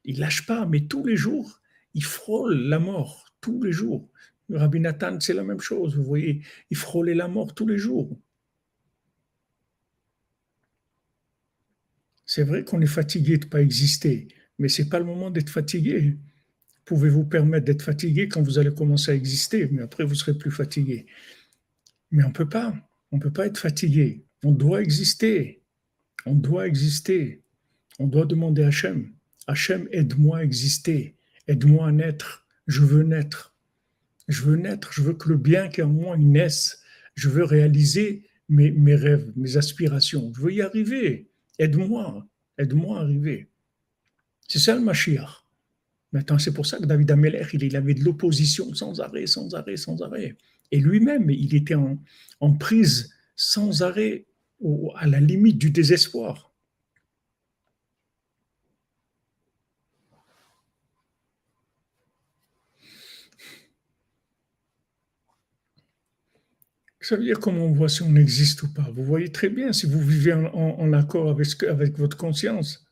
il lâche pas, mais tous les jours, il frôle la mort, tous les jours. Rabbi Nathan, c'est la même chose, vous voyez, il frôlait la mort tous les jours. C'est vrai qu'on est fatigué de ne pas exister, mais ce n'est pas le moment d'être fatigué pouvez vous permettre d'être fatigué quand vous allez commencer à exister, mais après vous serez plus fatigué. Mais on peut pas, on peut pas être fatigué. On doit exister. On doit exister. On doit demander à Hachem. Hachem, aide-moi à exister. Aide-moi à naître. Je veux naître. Je veux naître. Je veux que le bien qui est en moi, naisse. Je veux réaliser mes, mes rêves, mes aspirations. Je veux y arriver. Aide-moi. Aide-moi à arriver. C'est ça le Mashiach. Maintenant, c'est pour ça que David Ameller, il, avait de l'opposition sans arrêt, sans arrêt, sans arrêt. Et lui-même, il était en, prise sans arrêt, à la limite du désespoir. Ça veut dire comment on voit si on existe ou pas. Vous voyez très bien si vous vivez en, accord avec, avec votre conscience.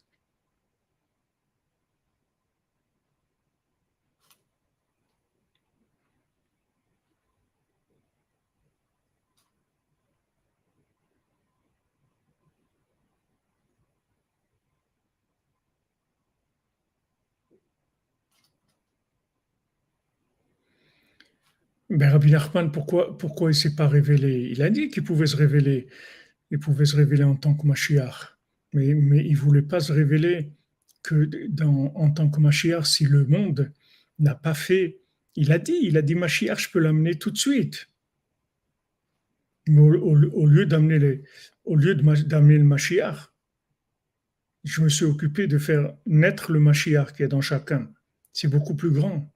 Ben, Rabbi Nachman, pourquoi, pourquoi il ne s'est pas révélé? Il a dit qu'il pouvait se révéler. Il pouvait se révéler en tant que Mashiach. Mais, mais il ne voulait pas se révéler que en tant que Mashiach si le monde n'a pas fait. Il a dit, il a dit Mashiach, je peux l'amener tout de suite. Mais au, lieu d'amener au lieu d'amener le Mashiach, je me suis occupé de faire naître le Mashiach qui est dans chacun. C'est beaucoup plus grand.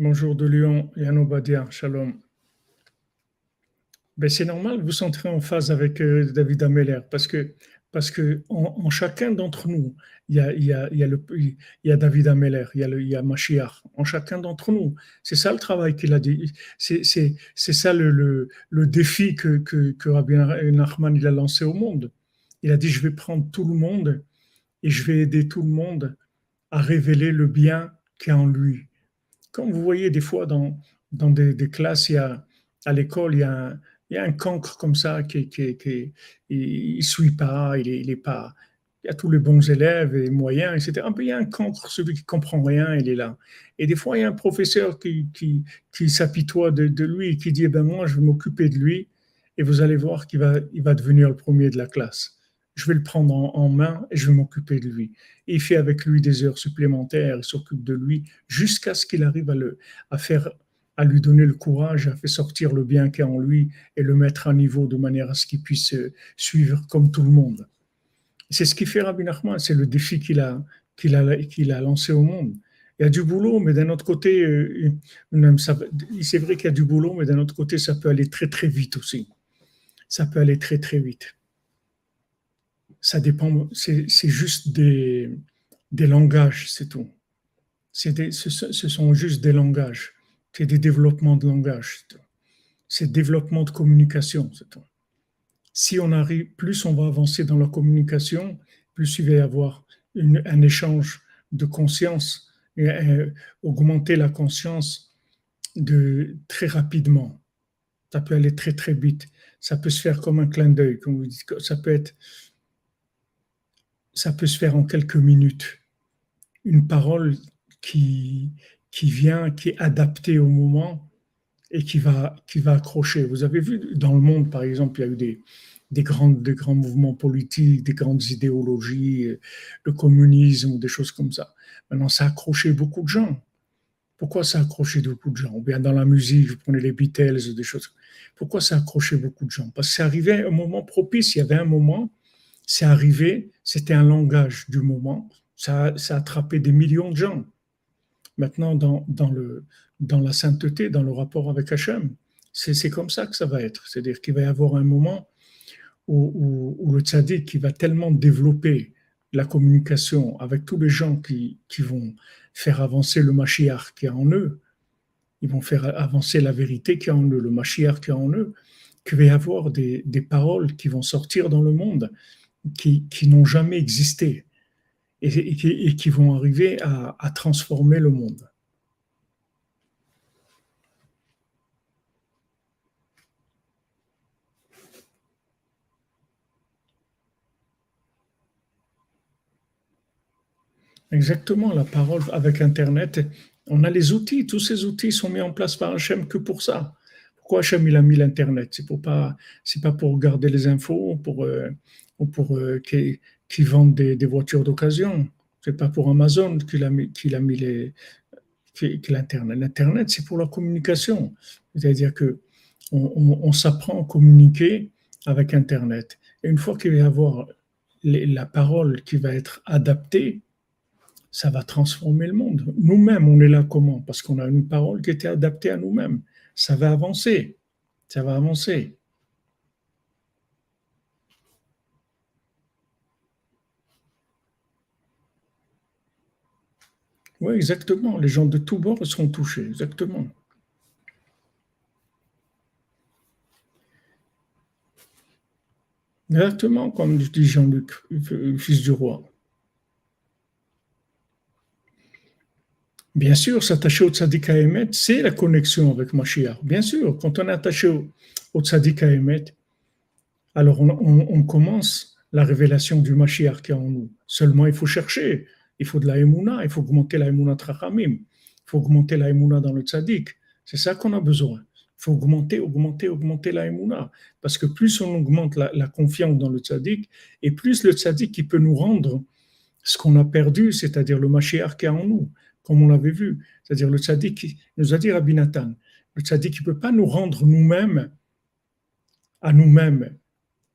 Bonjour de Lyon, Yann Obadia, shalom. Ben, c'est normal, vous sentirez en phase avec euh, David Ameller, parce que, parce que en, chacun d'entre nous, il y, a, y a, y a David Ameller, il y a, y a en chacun d'entre nous. C'est ça le travail qu'il a dit. C'est, ça le, le, le, défi que, que, que Rabbi Nachman il a lancé au monde. Il a dit, je vais prendre tout le monde et je vais aider tout le monde à révéler le bien qui est en lui comme vous voyez des fois dans, dans des, classes, il y a, à l'école, il y a un, il un cancre comme ça qui, qui, il, suit pas, il est, pas, il y a tous les bons élèves et moyens, etc. Il y a un cancre, celui qui comprend rien, il est là. Et des fois, il y a un professeur qui, qui, qui s'apitoie de, de, lui et qui dit, eh ben moi, je vais m'occuper de lui et vous allez voir qu'il va, il va devenir le premier de la classe je vais le prendre en, main et je vais m'occuper de lui. Il fait avec lui des heures supplémentaires, il s'occupe de lui jusqu'à ce qu'il arrive à, le, à faire à lui donner le courage, à faire sortir le bien qui est en lui et le mettre à niveau de manière à ce qu'il puisse euh, suivre comme tout le monde. C'est ce qui fait Rabbi Nachman, c'est le défi qu'il a, qu'il a, qu'il a lancé au monde. il y a du boulot, mais d'un autre côté, euh, c'est vrai qu'il y a du boulot, mais d'un autre côté, ça peut aller très très vite aussi. Ça peut aller très très vite. Ça dépend, c'est juste des, langages, c'est tout. Des, ce, sont juste des langages. C'est des développements de langage. C'est développement de communication, c'est tout. Si on arrive, plus on va avancer dans la communication, plus il va y avoir un échange de conscience euh, augmenter la conscience de très rapidement. Ça peut aller très très vite. Ça peut se faire comme un clin d'œil. Ça peut être, ça peut se faire en quelques minutes. Une parole qui qui vient, qui est adaptée au moment et qui va qui va accrocher. Vous avez vu dans le monde, par exemple, il y a eu des des grands, des grands mouvements politiques, des grandes idéologies, euh, le communisme, des choses comme ça. Maintenant, ça a accroché beaucoup de gens. Pourquoi ça a accroché beaucoup de gens? Ou bien dans la musique, vous prenez les Beatles, des choses. Pourquoi ça a accroché beaucoup de gens? Parce que c'est arrivé un moment propice. Il y avait un moment, c'est arrivé, c'était un langage du moment. Ça, ça a attrapé des millions de gens. Maintenant, dans, dans, le, dans la sainteté, dans le rapport avec Hachem, c'est comme ça que ça va être. C'est-à-dire qu'il va y avoir un moment où, le tzaddik qui va tellement développer la communication avec tous les gens qui, qui vont faire avancer le Mashiach qui est en eux, ils vont faire avancer la vérité qui est en eux, le Mashiach qui est en eux, qu'il va y avoir des, des, paroles qui vont sortir dans le monde qui, n'ont jamais existé et, et, qui vont arriver à, à transformer le monde. Exactement, la parole avec Internet, on a les outils, tous ces outils sont mis en place par Hachem que pour ça. Pourquoi Hachem a mis l'Internet? C'est pour pas, pour garder les infos, pour, euh, ou pour euh, vendent des, voitures d'occasion. C'est pas pour Amazon qu'il a mis, l'Internet. L'Internet, c'est pour la communication. C'est-à-dire que on, s'apprend à communiquer avec Internet. Et une fois qu'il va y avoir la parole qui va être adaptée, ça va transformer le monde. Nous-mêmes, on est là comment? Parce qu'on a une parole qui était adaptée à nous-mêmes. Ça va avancer. Ça va avancer. Oui, exactement. Les gens de tous bords seront touchés. Exactement. Exactement, comme dit Jean-Luc, fils du roi. Bien sûr, s'attacher au tzaddik Emet, c'est la connexion avec Mashiach. Bien sûr, quand on est attaché au, au tzaddik Emet, alors on, commence la révélation du Mashiach qui est en nous. Seulement, il faut chercher. Il faut de la émouna, il faut augmenter la émouna trachamim. Il faut augmenter la émouna dans le tzaddik. C'est ça qu'on a besoin. Il faut augmenter, augmenter, augmenter la émouna. Parce que plus on augmente la, confiance dans le tzaddik, et plus le tzaddik qui peut nous rendre ce qu'on a perdu, c'est-à-dire le Mashiach qui est en nous comme on l'avait vu. C'est-à-dire le tzaddik, nous a dit Rabbi Nathan, le tzaddik ne peut pas nous rendre nous-mêmes à nous-mêmes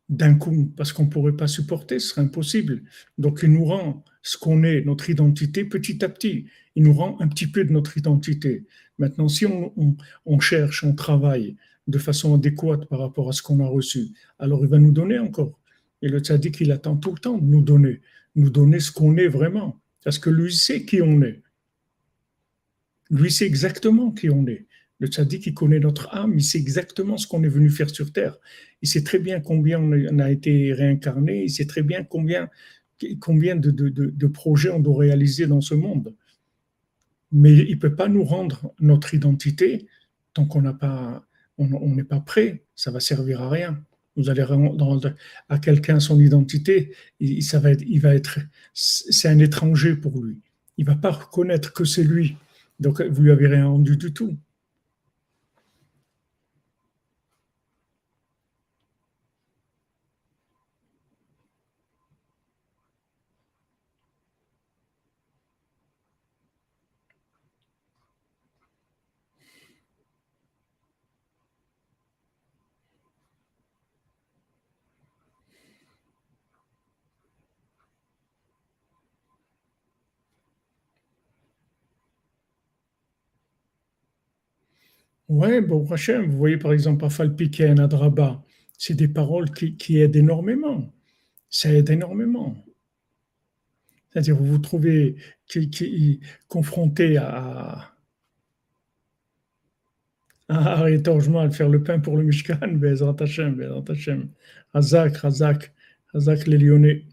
d'un coup, parce qu'on ne pourrait pas supporter, ce serait impossible. Donc il nous rend ce qu'on est, notre identité, petit à petit. Il nous rend un petit peu de notre identité. Maintenant, si on, cherche, on travaille de façon adéquate par rapport à ce qu'on a reçu, alors il va nous donner encore. Et le tzaddik, il attend tout le temps de nous donner, nous donner ce qu'on est vraiment. Parce que lui sait qui on est. Lui sait exactement qui on est. Le tzaddik, il connaît notre âme, il sait exactement ce qu'on est venu faire sur terre. Il sait très bien combien on a été réincarné, il sait très bien combien, combien de, projets on doit réaliser dans ce monde. Mais il ne peut pas nous rendre notre identité tant qu'on on n'est pas prêt. Ça va servir à rien. Vous allez rendre à quelqu'un son identité, ça il va être, c'est un étranger pour lui. Il va pas reconnaître que c'est lui. Donc, vous lui avez rien rendu du tout. Bon, Hachem, vous voyez par exemple à Falpiken, à Draba, c'est des paroles qui, qui, aident énormément. Ça aide énormément. C'est-à-dire, vous vous trouvez qui, confronté à, à à faire le pain pour le Mishkan, Bezrat Hashem, Bezrat Hashem, Hazak, Hazak, Hazak les Lyonnais.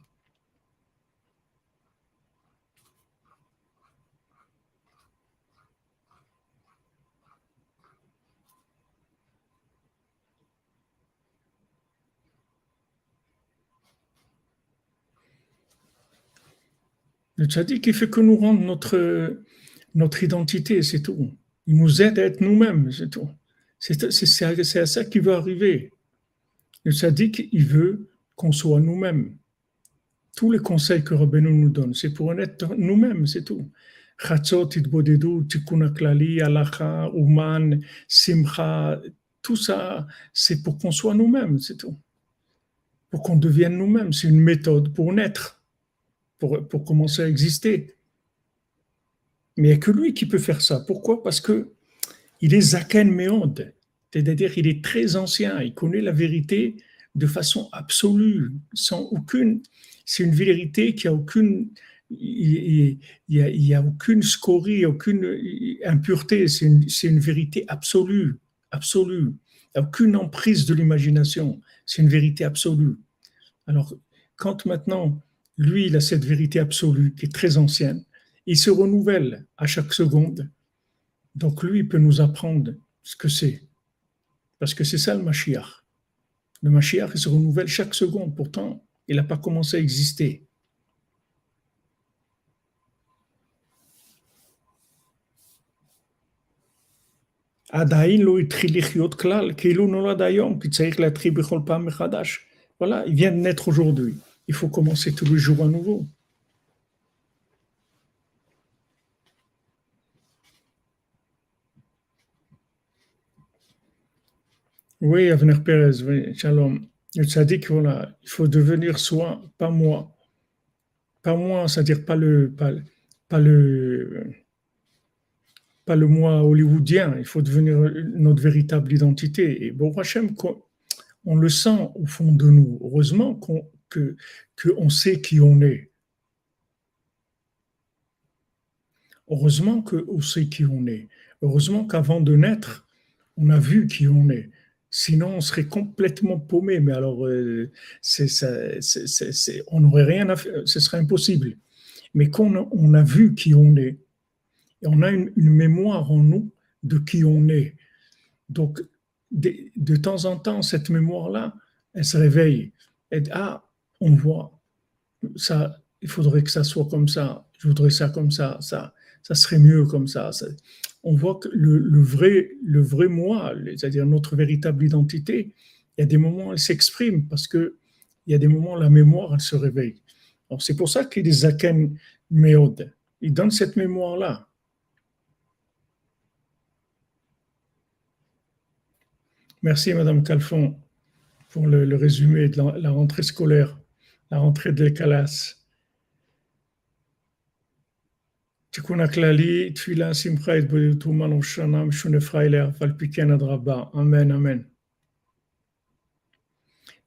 Le tzaddik, il fait que nous rendre notre, identité, c'est tout. Il nous aide à être nous-mêmes, c'est tout. C'est à ça qu'il veut arriver. Le tzaddik, il veut qu'on soit nous-mêmes. Tous les conseils que Rabbeinu nous donne, c'est pour être nous-mêmes, c'est tout. Chatzot, Itbodedu, Tikkun Klali, Alacha, Uman, Simcha, tout ça, c'est pour qu'on soit nous-mêmes, c'est tout. Pour qu'on devienne nous-mêmes. C'est une méthode pour naître pour, commencer à exister. Mais il n'y a que lui qui peut faire ça. Pourquoi? Parce que il est Zaken Meod, c'est-à-dire il est très ancien, il connaît la vérité de façon absolue, sans aucune. C'est une vérité qui a aucune. Il n'y a, a, aucune scorie, aucune impureté. C'est une, une, vérité absolue, absolue. Aucune emprise de l'imagination. C'est une vérité absolue. Alors, quand maintenant lui, il a cette vérité absolue qui est très ancienne. Il se renouvelle à chaque seconde. Donc lui, il peut nous apprendre ce que c'est. Parce que c'est ça le Mashiach. Le Mashiach, il se renouvelle chaque seconde. Pourtant, il n'a pas commencé à exister. Voilà, il vient de naître aujourd'hui il faut commencer tous les jours à nouveau. Oui, Avenir Pérez, oui, shalom. Ça dit voilà, il faut devenir soi, pas moi. Pas moi, c'est-à-dire pas le, pas, le, pas le moi hollywoodien. Il faut devenir notre véritable identité. Et bon, on le sent au fond de nous. Heureusement qu'on que qu'on sait qui on est. Heureusement qu'on sait qui on est. Heureusement qu'avant de naître, on a vu qui on est. Sinon, on serait complètement paumé. Mais alors, euh, on n'aurait rien à faire. Ce serait impossible. Mais qu'on on a vu qui on est, et on a une, mémoire en nous de qui on est. Donc, de, de temps en temps, cette mémoire-là, elle se réveille. Et, ah, on voit ça, il faudrait que ça soit comme ça, je voudrais ça comme ça, ça, ça serait mieux comme ça. on voit que le, vrai, le vrai moi, c'est-à-dire notre véritable identité, il y a des moments où elle s'exprime parce que il y a des moments où la mémoire elle se réveille. c'est pour ça qu'il est Zaken Meod. Il donne cette mémoire-là. Merci, Madame Calfon, pour le, résumé de la rentrée scolaire la rentrée de l'Ekalas. Amen, Amen.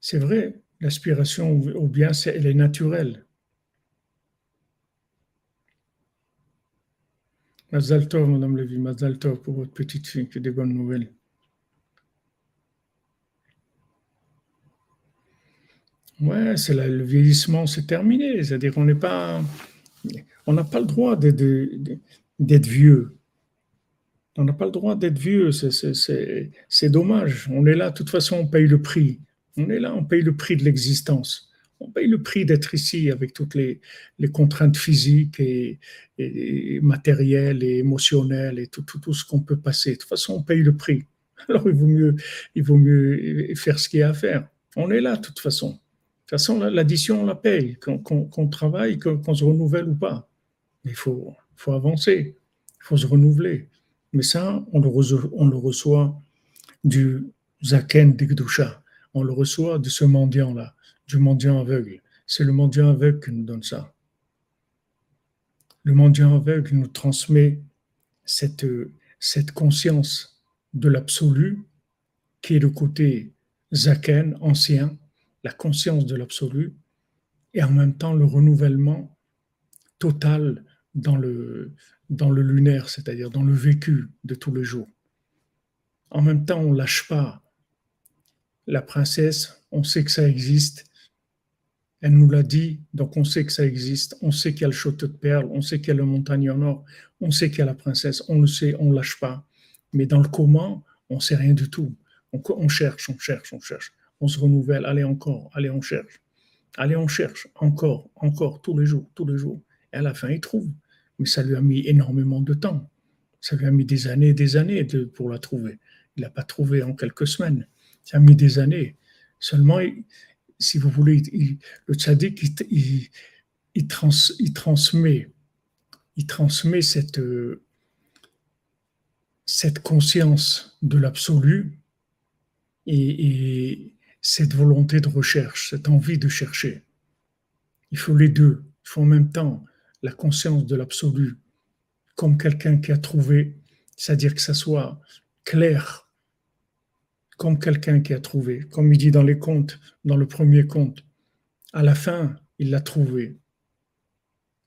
C'est vrai, l'aspiration au bien, elle est naturelle. Mazal Tov, Madame Lévy, Mazal Tov pour votre petite fille, que des bonnes nouvelles. Ouais, c'est le vieillissement, c'est terminé. C'est-à-dire qu'on n'est pas, on n'a pas le droit d'être vieux. On n'a pas le droit d'être vieux. C'est dommage. On est là, de toute façon, on paye le prix. On est là, on paye le prix de l'existence. On paye le prix d'être ici avec toutes les, contraintes physiques et, matérielles et émotionnelles et tout, ce qu'on peut passer. De toute façon, on paye le prix. Alors, il vaut mieux, il vaut mieux faire ce qu'il y a à faire. On est là, de toute façon. Toute façon, l'addition, on la paye, qu'on travaille, qu'on se renouvelle ou pas. Il faut, faut avancer, il faut se renouveler. Mais ça, on le, reçoit, on le reçoit du Zaken Digdusha. On le reçoit de ce mendiant-là, du mendiant aveugle. C'est le mendiant aveugle qui nous donne ça. Le mendiant aveugle nous transmet cette, cette conscience de l'absolu, qui est le côté zaken, ancien, la conscience de l'absolu, et en même temps le renouvellement total dans le, dans le lunaire, c'est-à-dire dans le vécu de tous les jours. En même temps, on ne lâche pas la princesse, on sait que ça existe, elle nous l'a dit, donc on sait que ça existe, on sait qu'il y a le château de perles, on sait qu'il y a le montagne en or, on sait qu'il y a la princesse, on le sait, on ne lâche pas. Mais dans le comment, on ne sait rien du tout. On cherche, on cherche, on cherche, on se renouvelle, allez encore, allez on cherche, allez on cherche, encore, encore, tous les jours, tous les jours. Et à la fin, il trouve. Mais ça lui a mis énormément de temps. Ça lui a mis des années et des années pour la trouver. Il n'a pas trouvé en quelques semaines. Ça a mis des années. Seulement, si vous voulez, le tzaddik, il, transmet, il transmet cette conscience de l'absolu et, cette volonté de recherche, cette envie de chercher. Il faut les deux. Il faut en même temps la conscience de l'absolu comme quelqu'un qui a trouvé, c'est-à-dire que ça soit clair, comme quelqu'un qui a trouvé, comme il dit dans les contes, dans le premier conte. À la fin, il l'a trouvé.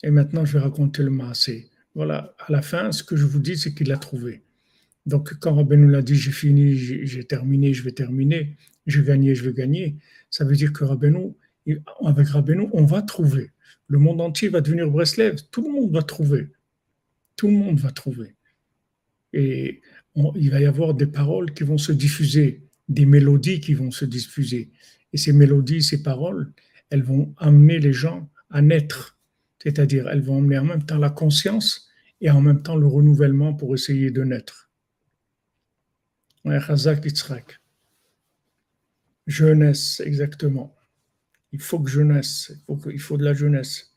Et maintenant, je vais raconter le massé. Voilà, à la fin, ce que je vous dis, c'est qu'il l'a trouvé. Donc, quand Rabbi nous l'a dit, j'ai fini, j'ai terminé, je vais terminer, j'ai gagné, je vais gagner, ça veut dire que Rabbeinu, avec Rabbeinu, on va trouver. Le monde entier va devenir Breslev. Tout le monde va trouver. Tout le monde va trouver. Et il va y avoir des paroles qui vont se diffuser, des mélodies qui vont se diffuser. Et ces mélodies, ces paroles, elles vont amener les gens à naître. C'est-à-dire, elles vont amener en même temps la conscience et en même temps le renouvellement pour essayer de naître. Jeunesse, exactement. Il faut que jeunesse, il faut, de la jeunesse.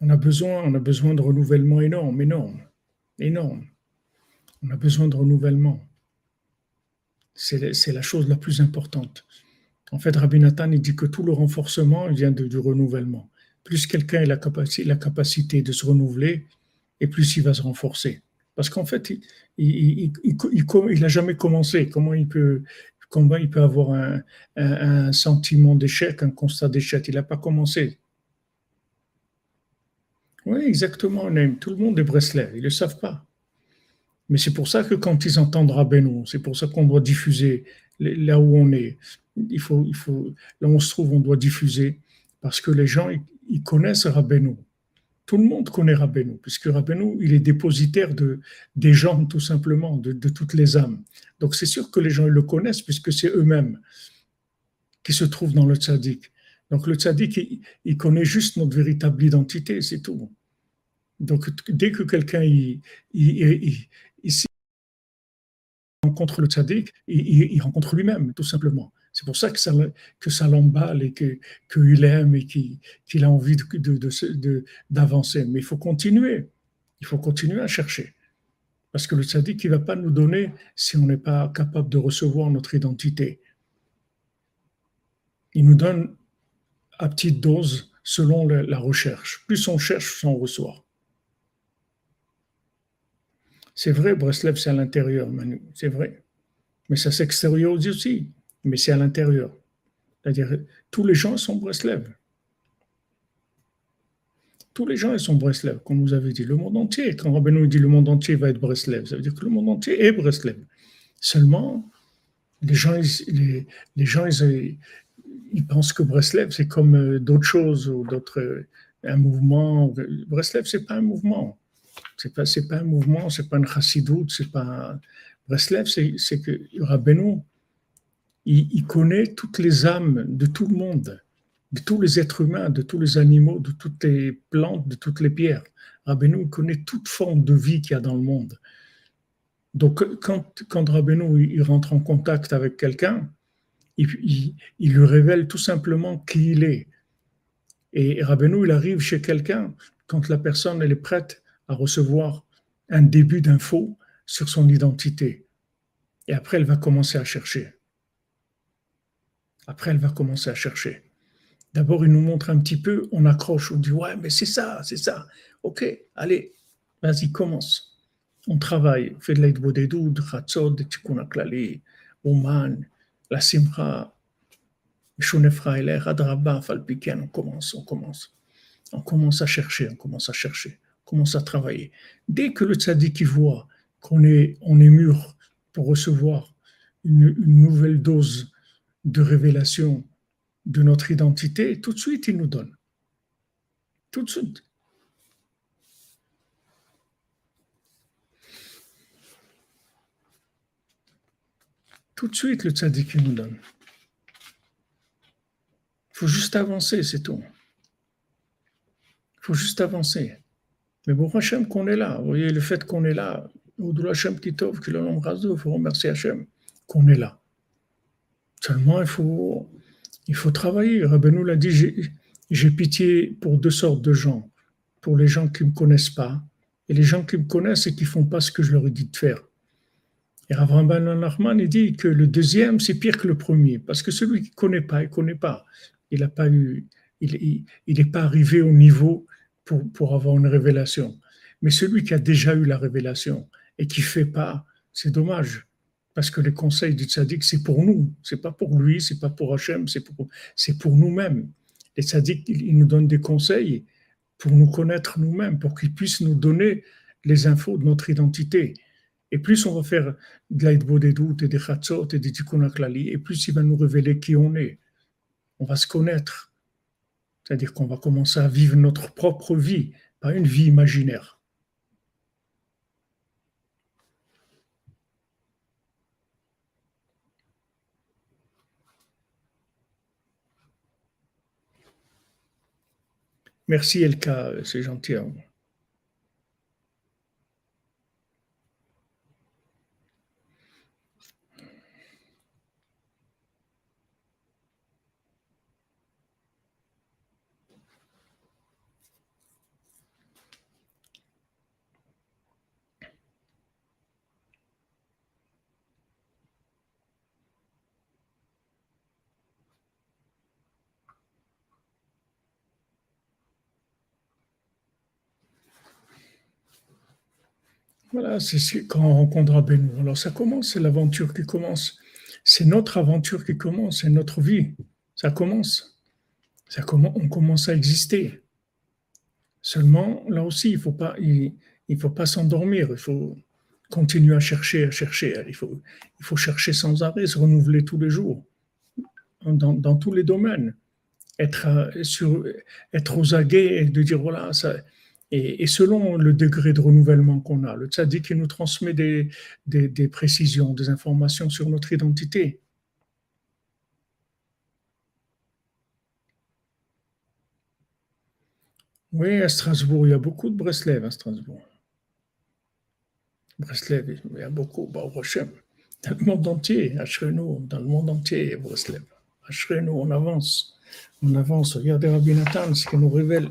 On a besoin, de renouvellement énorme, énorme, énorme. On a besoin de renouvellement. C'est la chose la plus importante. En fait, Rabbi Nathan, dit que tout le renforcement vient du renouvellement. Plus quelqu'un a la capacité, de se renouveler, et plus il va se renforcer. Parce qu'en fait, il n'a jamais commencé. Comment il peut, avoir un, sentiment d'échec, un constat d'échec? Il n'a pas commencé. Oui, exactement. Tout le monde est Breslev. Ils ne le savent pas. Mais c'est pour ça que quand ils entendent Rabbeinu, c'est pour ça qu'on doit diffuser là où on est. Il faut, là où on se trouve, on doit diffuser parce que les gens, ils, connaissent Rabbeinu. Tout le monde connaît Rabbeinu, puisque Rabbeinu, il est dépositaire de, des gens, tout simplement, de, toutes les âmes. Donc c'est sûr que les gens ils le connaissent, puisque c'est eux-mêmes qui se trouvent dans le tzaddik. Donc le tzaddik, il, connaît juste notre véritable identité, c'est tout. Donc dès que quelqu'un il, il, rencontre le tzaddik, il, rencontre lui-même, tout simplement. C'est pour ça que ça, l'emballe et qu'il aime et qu'il a envie d'avancer. Mais il faut continuer. Il faut continuer à chercher. Parce que le tzaddik, il ne va pas nous donner si on n'est pas capable de recevoir notre identité. Il nous donne à petite dose selon la recherche. Plus on cherche, plus on reçoit. C'est vrai, Breslev, c'est à l'intérieur, Manu, c'est vrai. Mais ça s'extériorise aussi, mais c'est à l'intérieur. C'est-à-dire, tous les gens sont Breslev. Tous les gens ils sont Breslev, comme vous avez dit. Le monde entier, quand Rabbeinu dit le monde entier va être Breslev, ça veut dire que le monde entier est Breslev. Seulement, les gens, les, les gens ils, ils pensent que Breslev, c'est comme euh, d'autres choses ou d'autres, euh, un mouvement. Breslev, c'est pas un mouvement. C'est pas, pas un mouvement, c'est pas une chassidoute, c'est pas. Breslev, c'est, c'est que Rabbeinu, il, connaît toutes les âmes de tout le monde, de tous les êtres humains, de tous les animaux, de toutes les plantes, de toutes les pierres. Rabbeinu connaît toute forme de vie qu'il y a dans le monde. Donc, quand, quand Rabbeinu il rentre en contact avec quelqu'un, il, lui révèle tout simplement qui il est. Et Rabbeinu, il arrive chez quelqu'un quand la personne elle est prête à recevoir un début d'info sur son identité. Et après, elle va commencer à chercher. Après, elle va commencer à chercher. D'abord, il nous montre un petit peu, on accroche, on dit ouais, mais c'est ça, c'est ça. Ok, allez, vas-y, commence. On travaille, on fait de l'aide de Chatzot, de Tikkun Aklali, Oman, la Eler, Adraba, Falpiken, on commence, on commence. On commence à chercher, on commence à chercher, on commence à travailler. Dès que le tzaddik voit qu'on est, on est mûr pour recevoir une nouvelle dose de révélation, de notre identité, tout de suite, il nous donne. Tout de suite. Tout de suite, le tzaddik, il nous donne. Il faut juste avancer, c'est tout. Il faut juste avancer. Mais bon, Hachem, qu'on est là. Vous voyez, le fait qu'on est là, au Hachem Kitov, que le il faut remercier Hachem qu'on est là. Seulement, il faut, il faut travailler. Rabbeinu l'a dit, j'ai pitié pour deux sortes de gens. Pour les gens qui ne me connaissent pas et les gens qui me connaissent et qui ne font pas ce que je leur ai dit de faire. Et Rav Nachman, il dit que le deuxième, c'est pire que le premier. Parce que celui qui ne connaît pas, il ne connaît pas. Il n'a pas eu, il n'est pas arrivé au niveau pour, pour avoir une révélation. Mais celui qui a déjà eu la révélation et qui ne fait pas, c'est dommage. Parce que les conseils du tzaddik, c'est pour nous. C'est pas pour lui, c'est pas pour Hachem, c'est pour, pour nous-mêmes. Les tzaddik, ils nous donnent des conseils pour nous connaître nous-mêmes, pour qu'ils puissent nous donner les infos de notre identité. Et plus on va faire de l'aïdbo des doutes et des chatzot et des tikkun et plus il va nous révéler qui on est. On va se connaître. C'est-à-dire qu'on va commencer à vivre notre propre vie, pas une vie imaginaire. Merci Elka, c'est gentil. Voilà, c'est quand on rencontre Rabbeinu. Alors ça commence, c'est l'aventure qui commence. C'est notre aventure qui commence, c'est notre vie. Ça commence. Ça on commence à exister. Seulement, là aussi, il faut pas, il, faut pas s'endormir. Il faut continuer à chercher, à chercher. Il faut, il faut chercher sans arrêt, se renouveler tous les jours, dans, dans tous les domaines. Être, euh, sur, être aux aguets et de dire voilà, ça, et, selon le degré de renouvellement qu'on a, le tzaddik qui nous transmet des, précisions, des informations sur notre identité. Oui, à Strasbourg, il y a beaucoup de Breslev à Strasbourg. Breslev, il y a beaucoup, bah, dans le monde entier, à Chrenou, dans le monde entier, Breslev. À Chrenou, on avance, on avance. Regardez Rabbi Nathan, ce qu'il nous révèle.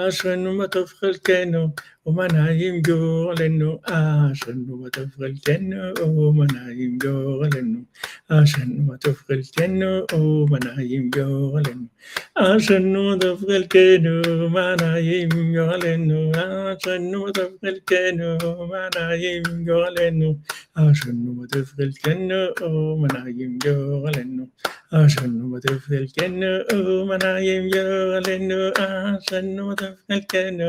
אשרינו מה טוב חלקנו ഒമനായിങ്കോളെന്നു ആശന്നു തഫ്ഗൽറ്റെന്നു ഓമനായിങ്കോളെന്നു ആശന്നു തഫ്ഗൽറ്റെന്നു ഓമനായിങ്കോളെന്നു ആശന്നു തഫ്ഗൽറ്റെന്നു മാനായിങ്കോളെന്നു ആശന്നു തഫ്ഗൽറ്റെന്നു മാനായിങ്കോളെന്നു ആശന്നു തഫ്ഗൽറ്റെന്നു ഓമനായിങ്കോളെന്നു ആശന്നു തഫ്ഗൽറ്റെന്നു ഓമനായിങ്കോളെന്നു ആശന്നു തഫ്ഗൽറ്റെന്നു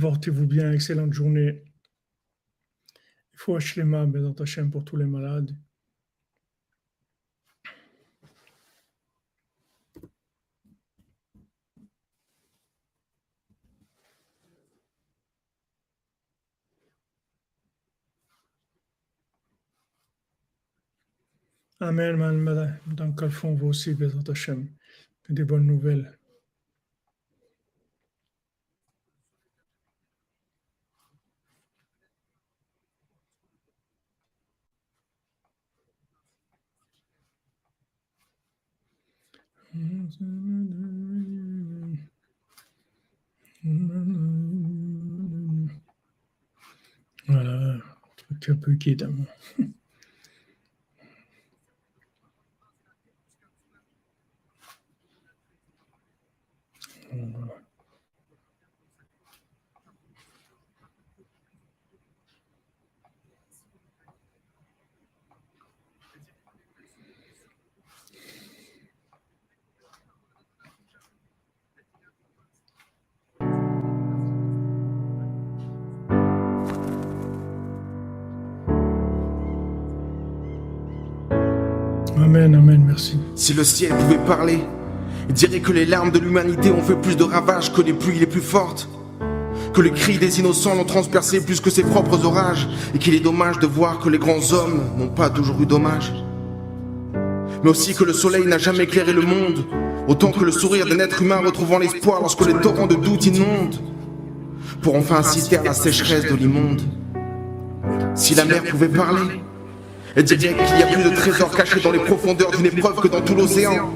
Portez-vous bien, excellente journée. Il faut dans ta chaîne pour tous les malades. Amen, madame. Dans quel fond vous aussi, Bézat Hachem. Des bonnes nouvelles. Voilà, truc un peu guide. Amen, Si le ciel pouvait parler, il dirait que les larmes de l'humanité ont fait plus de ravages que les pluies les plus fortes. Que les cris des innocents l'ont transpercé plus que ses propres orages. Et qu'il est dommage de voir que les grands hommes n'ont pas toujours eu dommage. Mais aussi que le soleil n'a jamais éclairé le monde. Autant que le sourire d'un être humain retrouvant l'espoir lorsque les torrents de doute inondent. Pour enfin assister à la sécheresse de l'immonde. Si la mer pouvait parler, elle dirait qu'il y a plus de trésors cachés dans les profondeurs d'une épreuve que dans tout l'océan.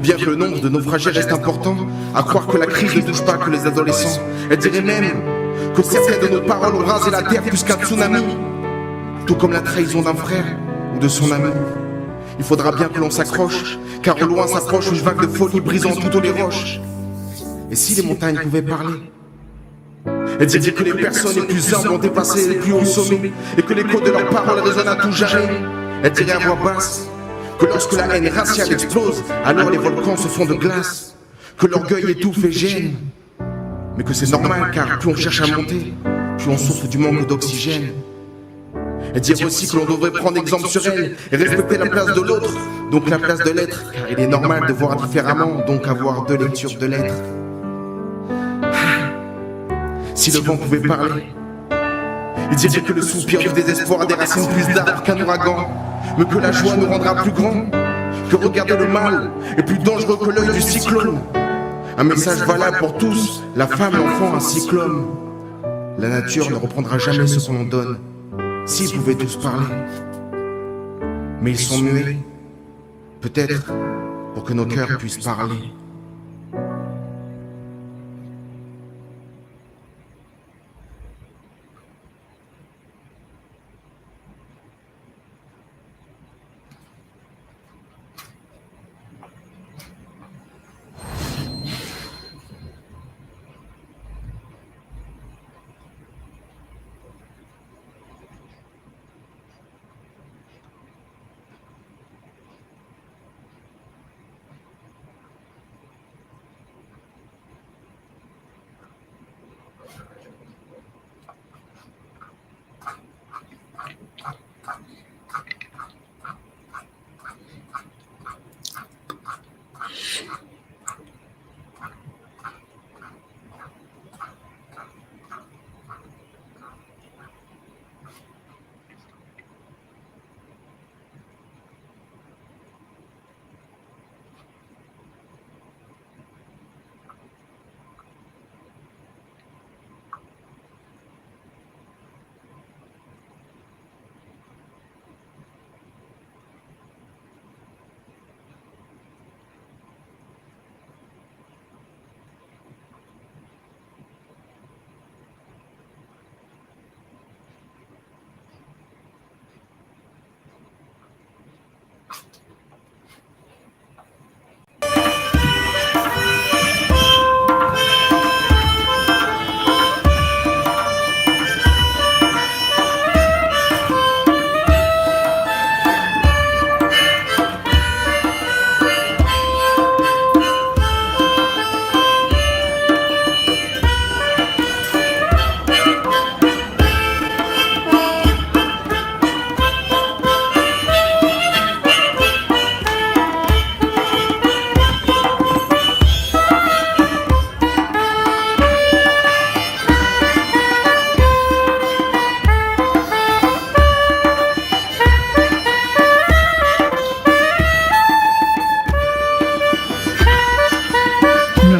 Bien que le nombre de naufragés reste important, à croire que la crise ne touche pas que les adolescents. Elle dirait même que certaines de nos paroles ont rasé la terre plus qu'un tsunami. Tout comme la trahison d'un frère ou de son ami. Il faudra bien que l'on s'accroche, car au loin s'approche une vague de folie brisant toutes les roches. Et si les montagnes pouvaient parler? Elle dirait que les personnes les plus humbles ont dépassé les plus hauts sommets, et que l'écho de leurs paroles résonne à tout jamais. Elle dirait à voix basse que lorsque la haine raciale explose, alors les volcans se font de glace. Que l'orgueil étouffe et gêne. Mais que c'est normal car plus on cherche à monter, plus on souffre du manque d'oxygène. Elle dirait aussi que l'on devrait prendre exemple sur elle et respecter la place de l'autre, donc la place de l'être, car il est normal de voir différemment, donc avoir deux lectures de l'être. Si le vent pouvait parler, il dirait que le soupir du désespoir a des racines plus d'arbres qu'un ouragan, mais que la joie nous rendra plus grands, que regarder le mal est plus dangereux que l'œil du cyclone. Un message valable pour tous, la femme, l'enfant, que l'homme. La nature ne reprendra jamais ce qu'on en donne, s'ils pouvaient tous parler. Mais ils sont muets, peut-être pour que nos cœurs puissent parler.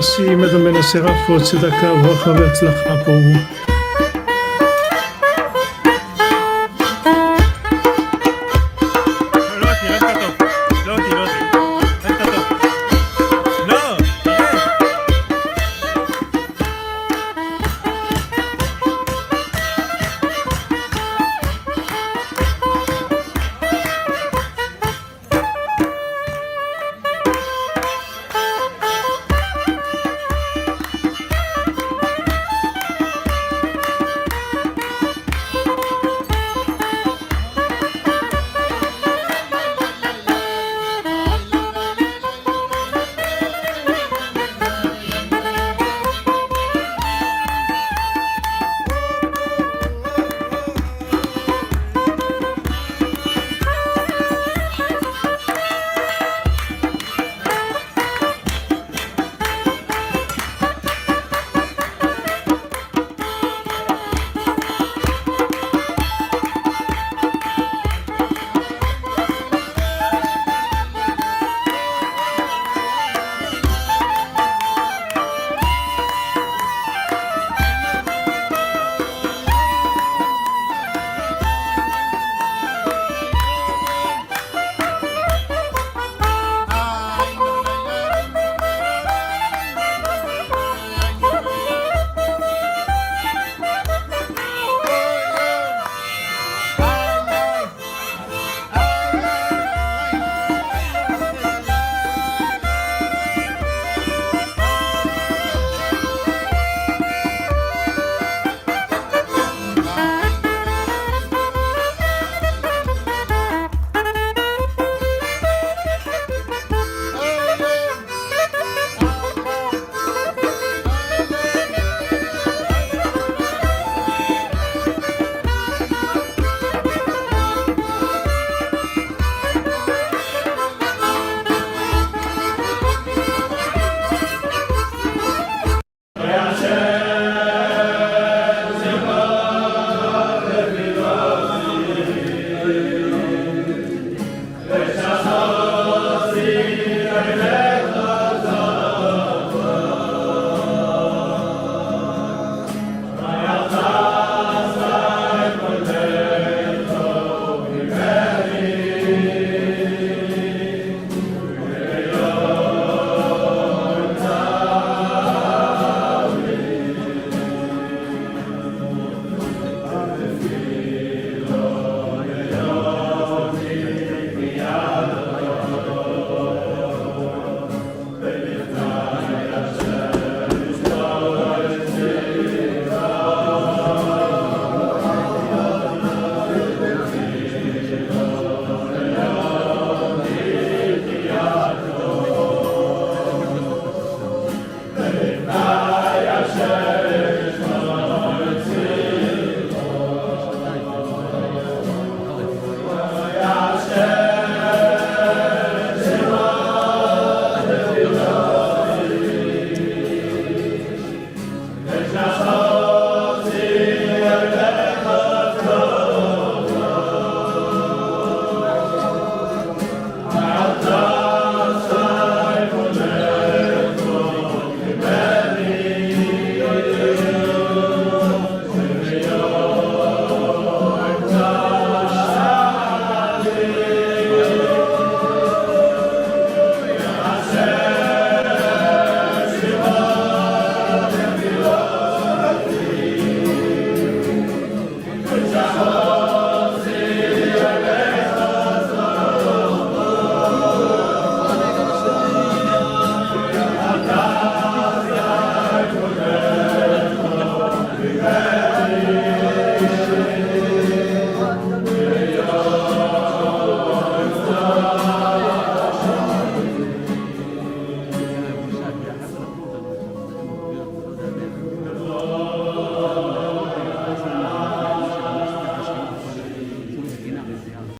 הנשיא, עמד המלך שרף ועוד צדקה, ברכה והצלחה פה.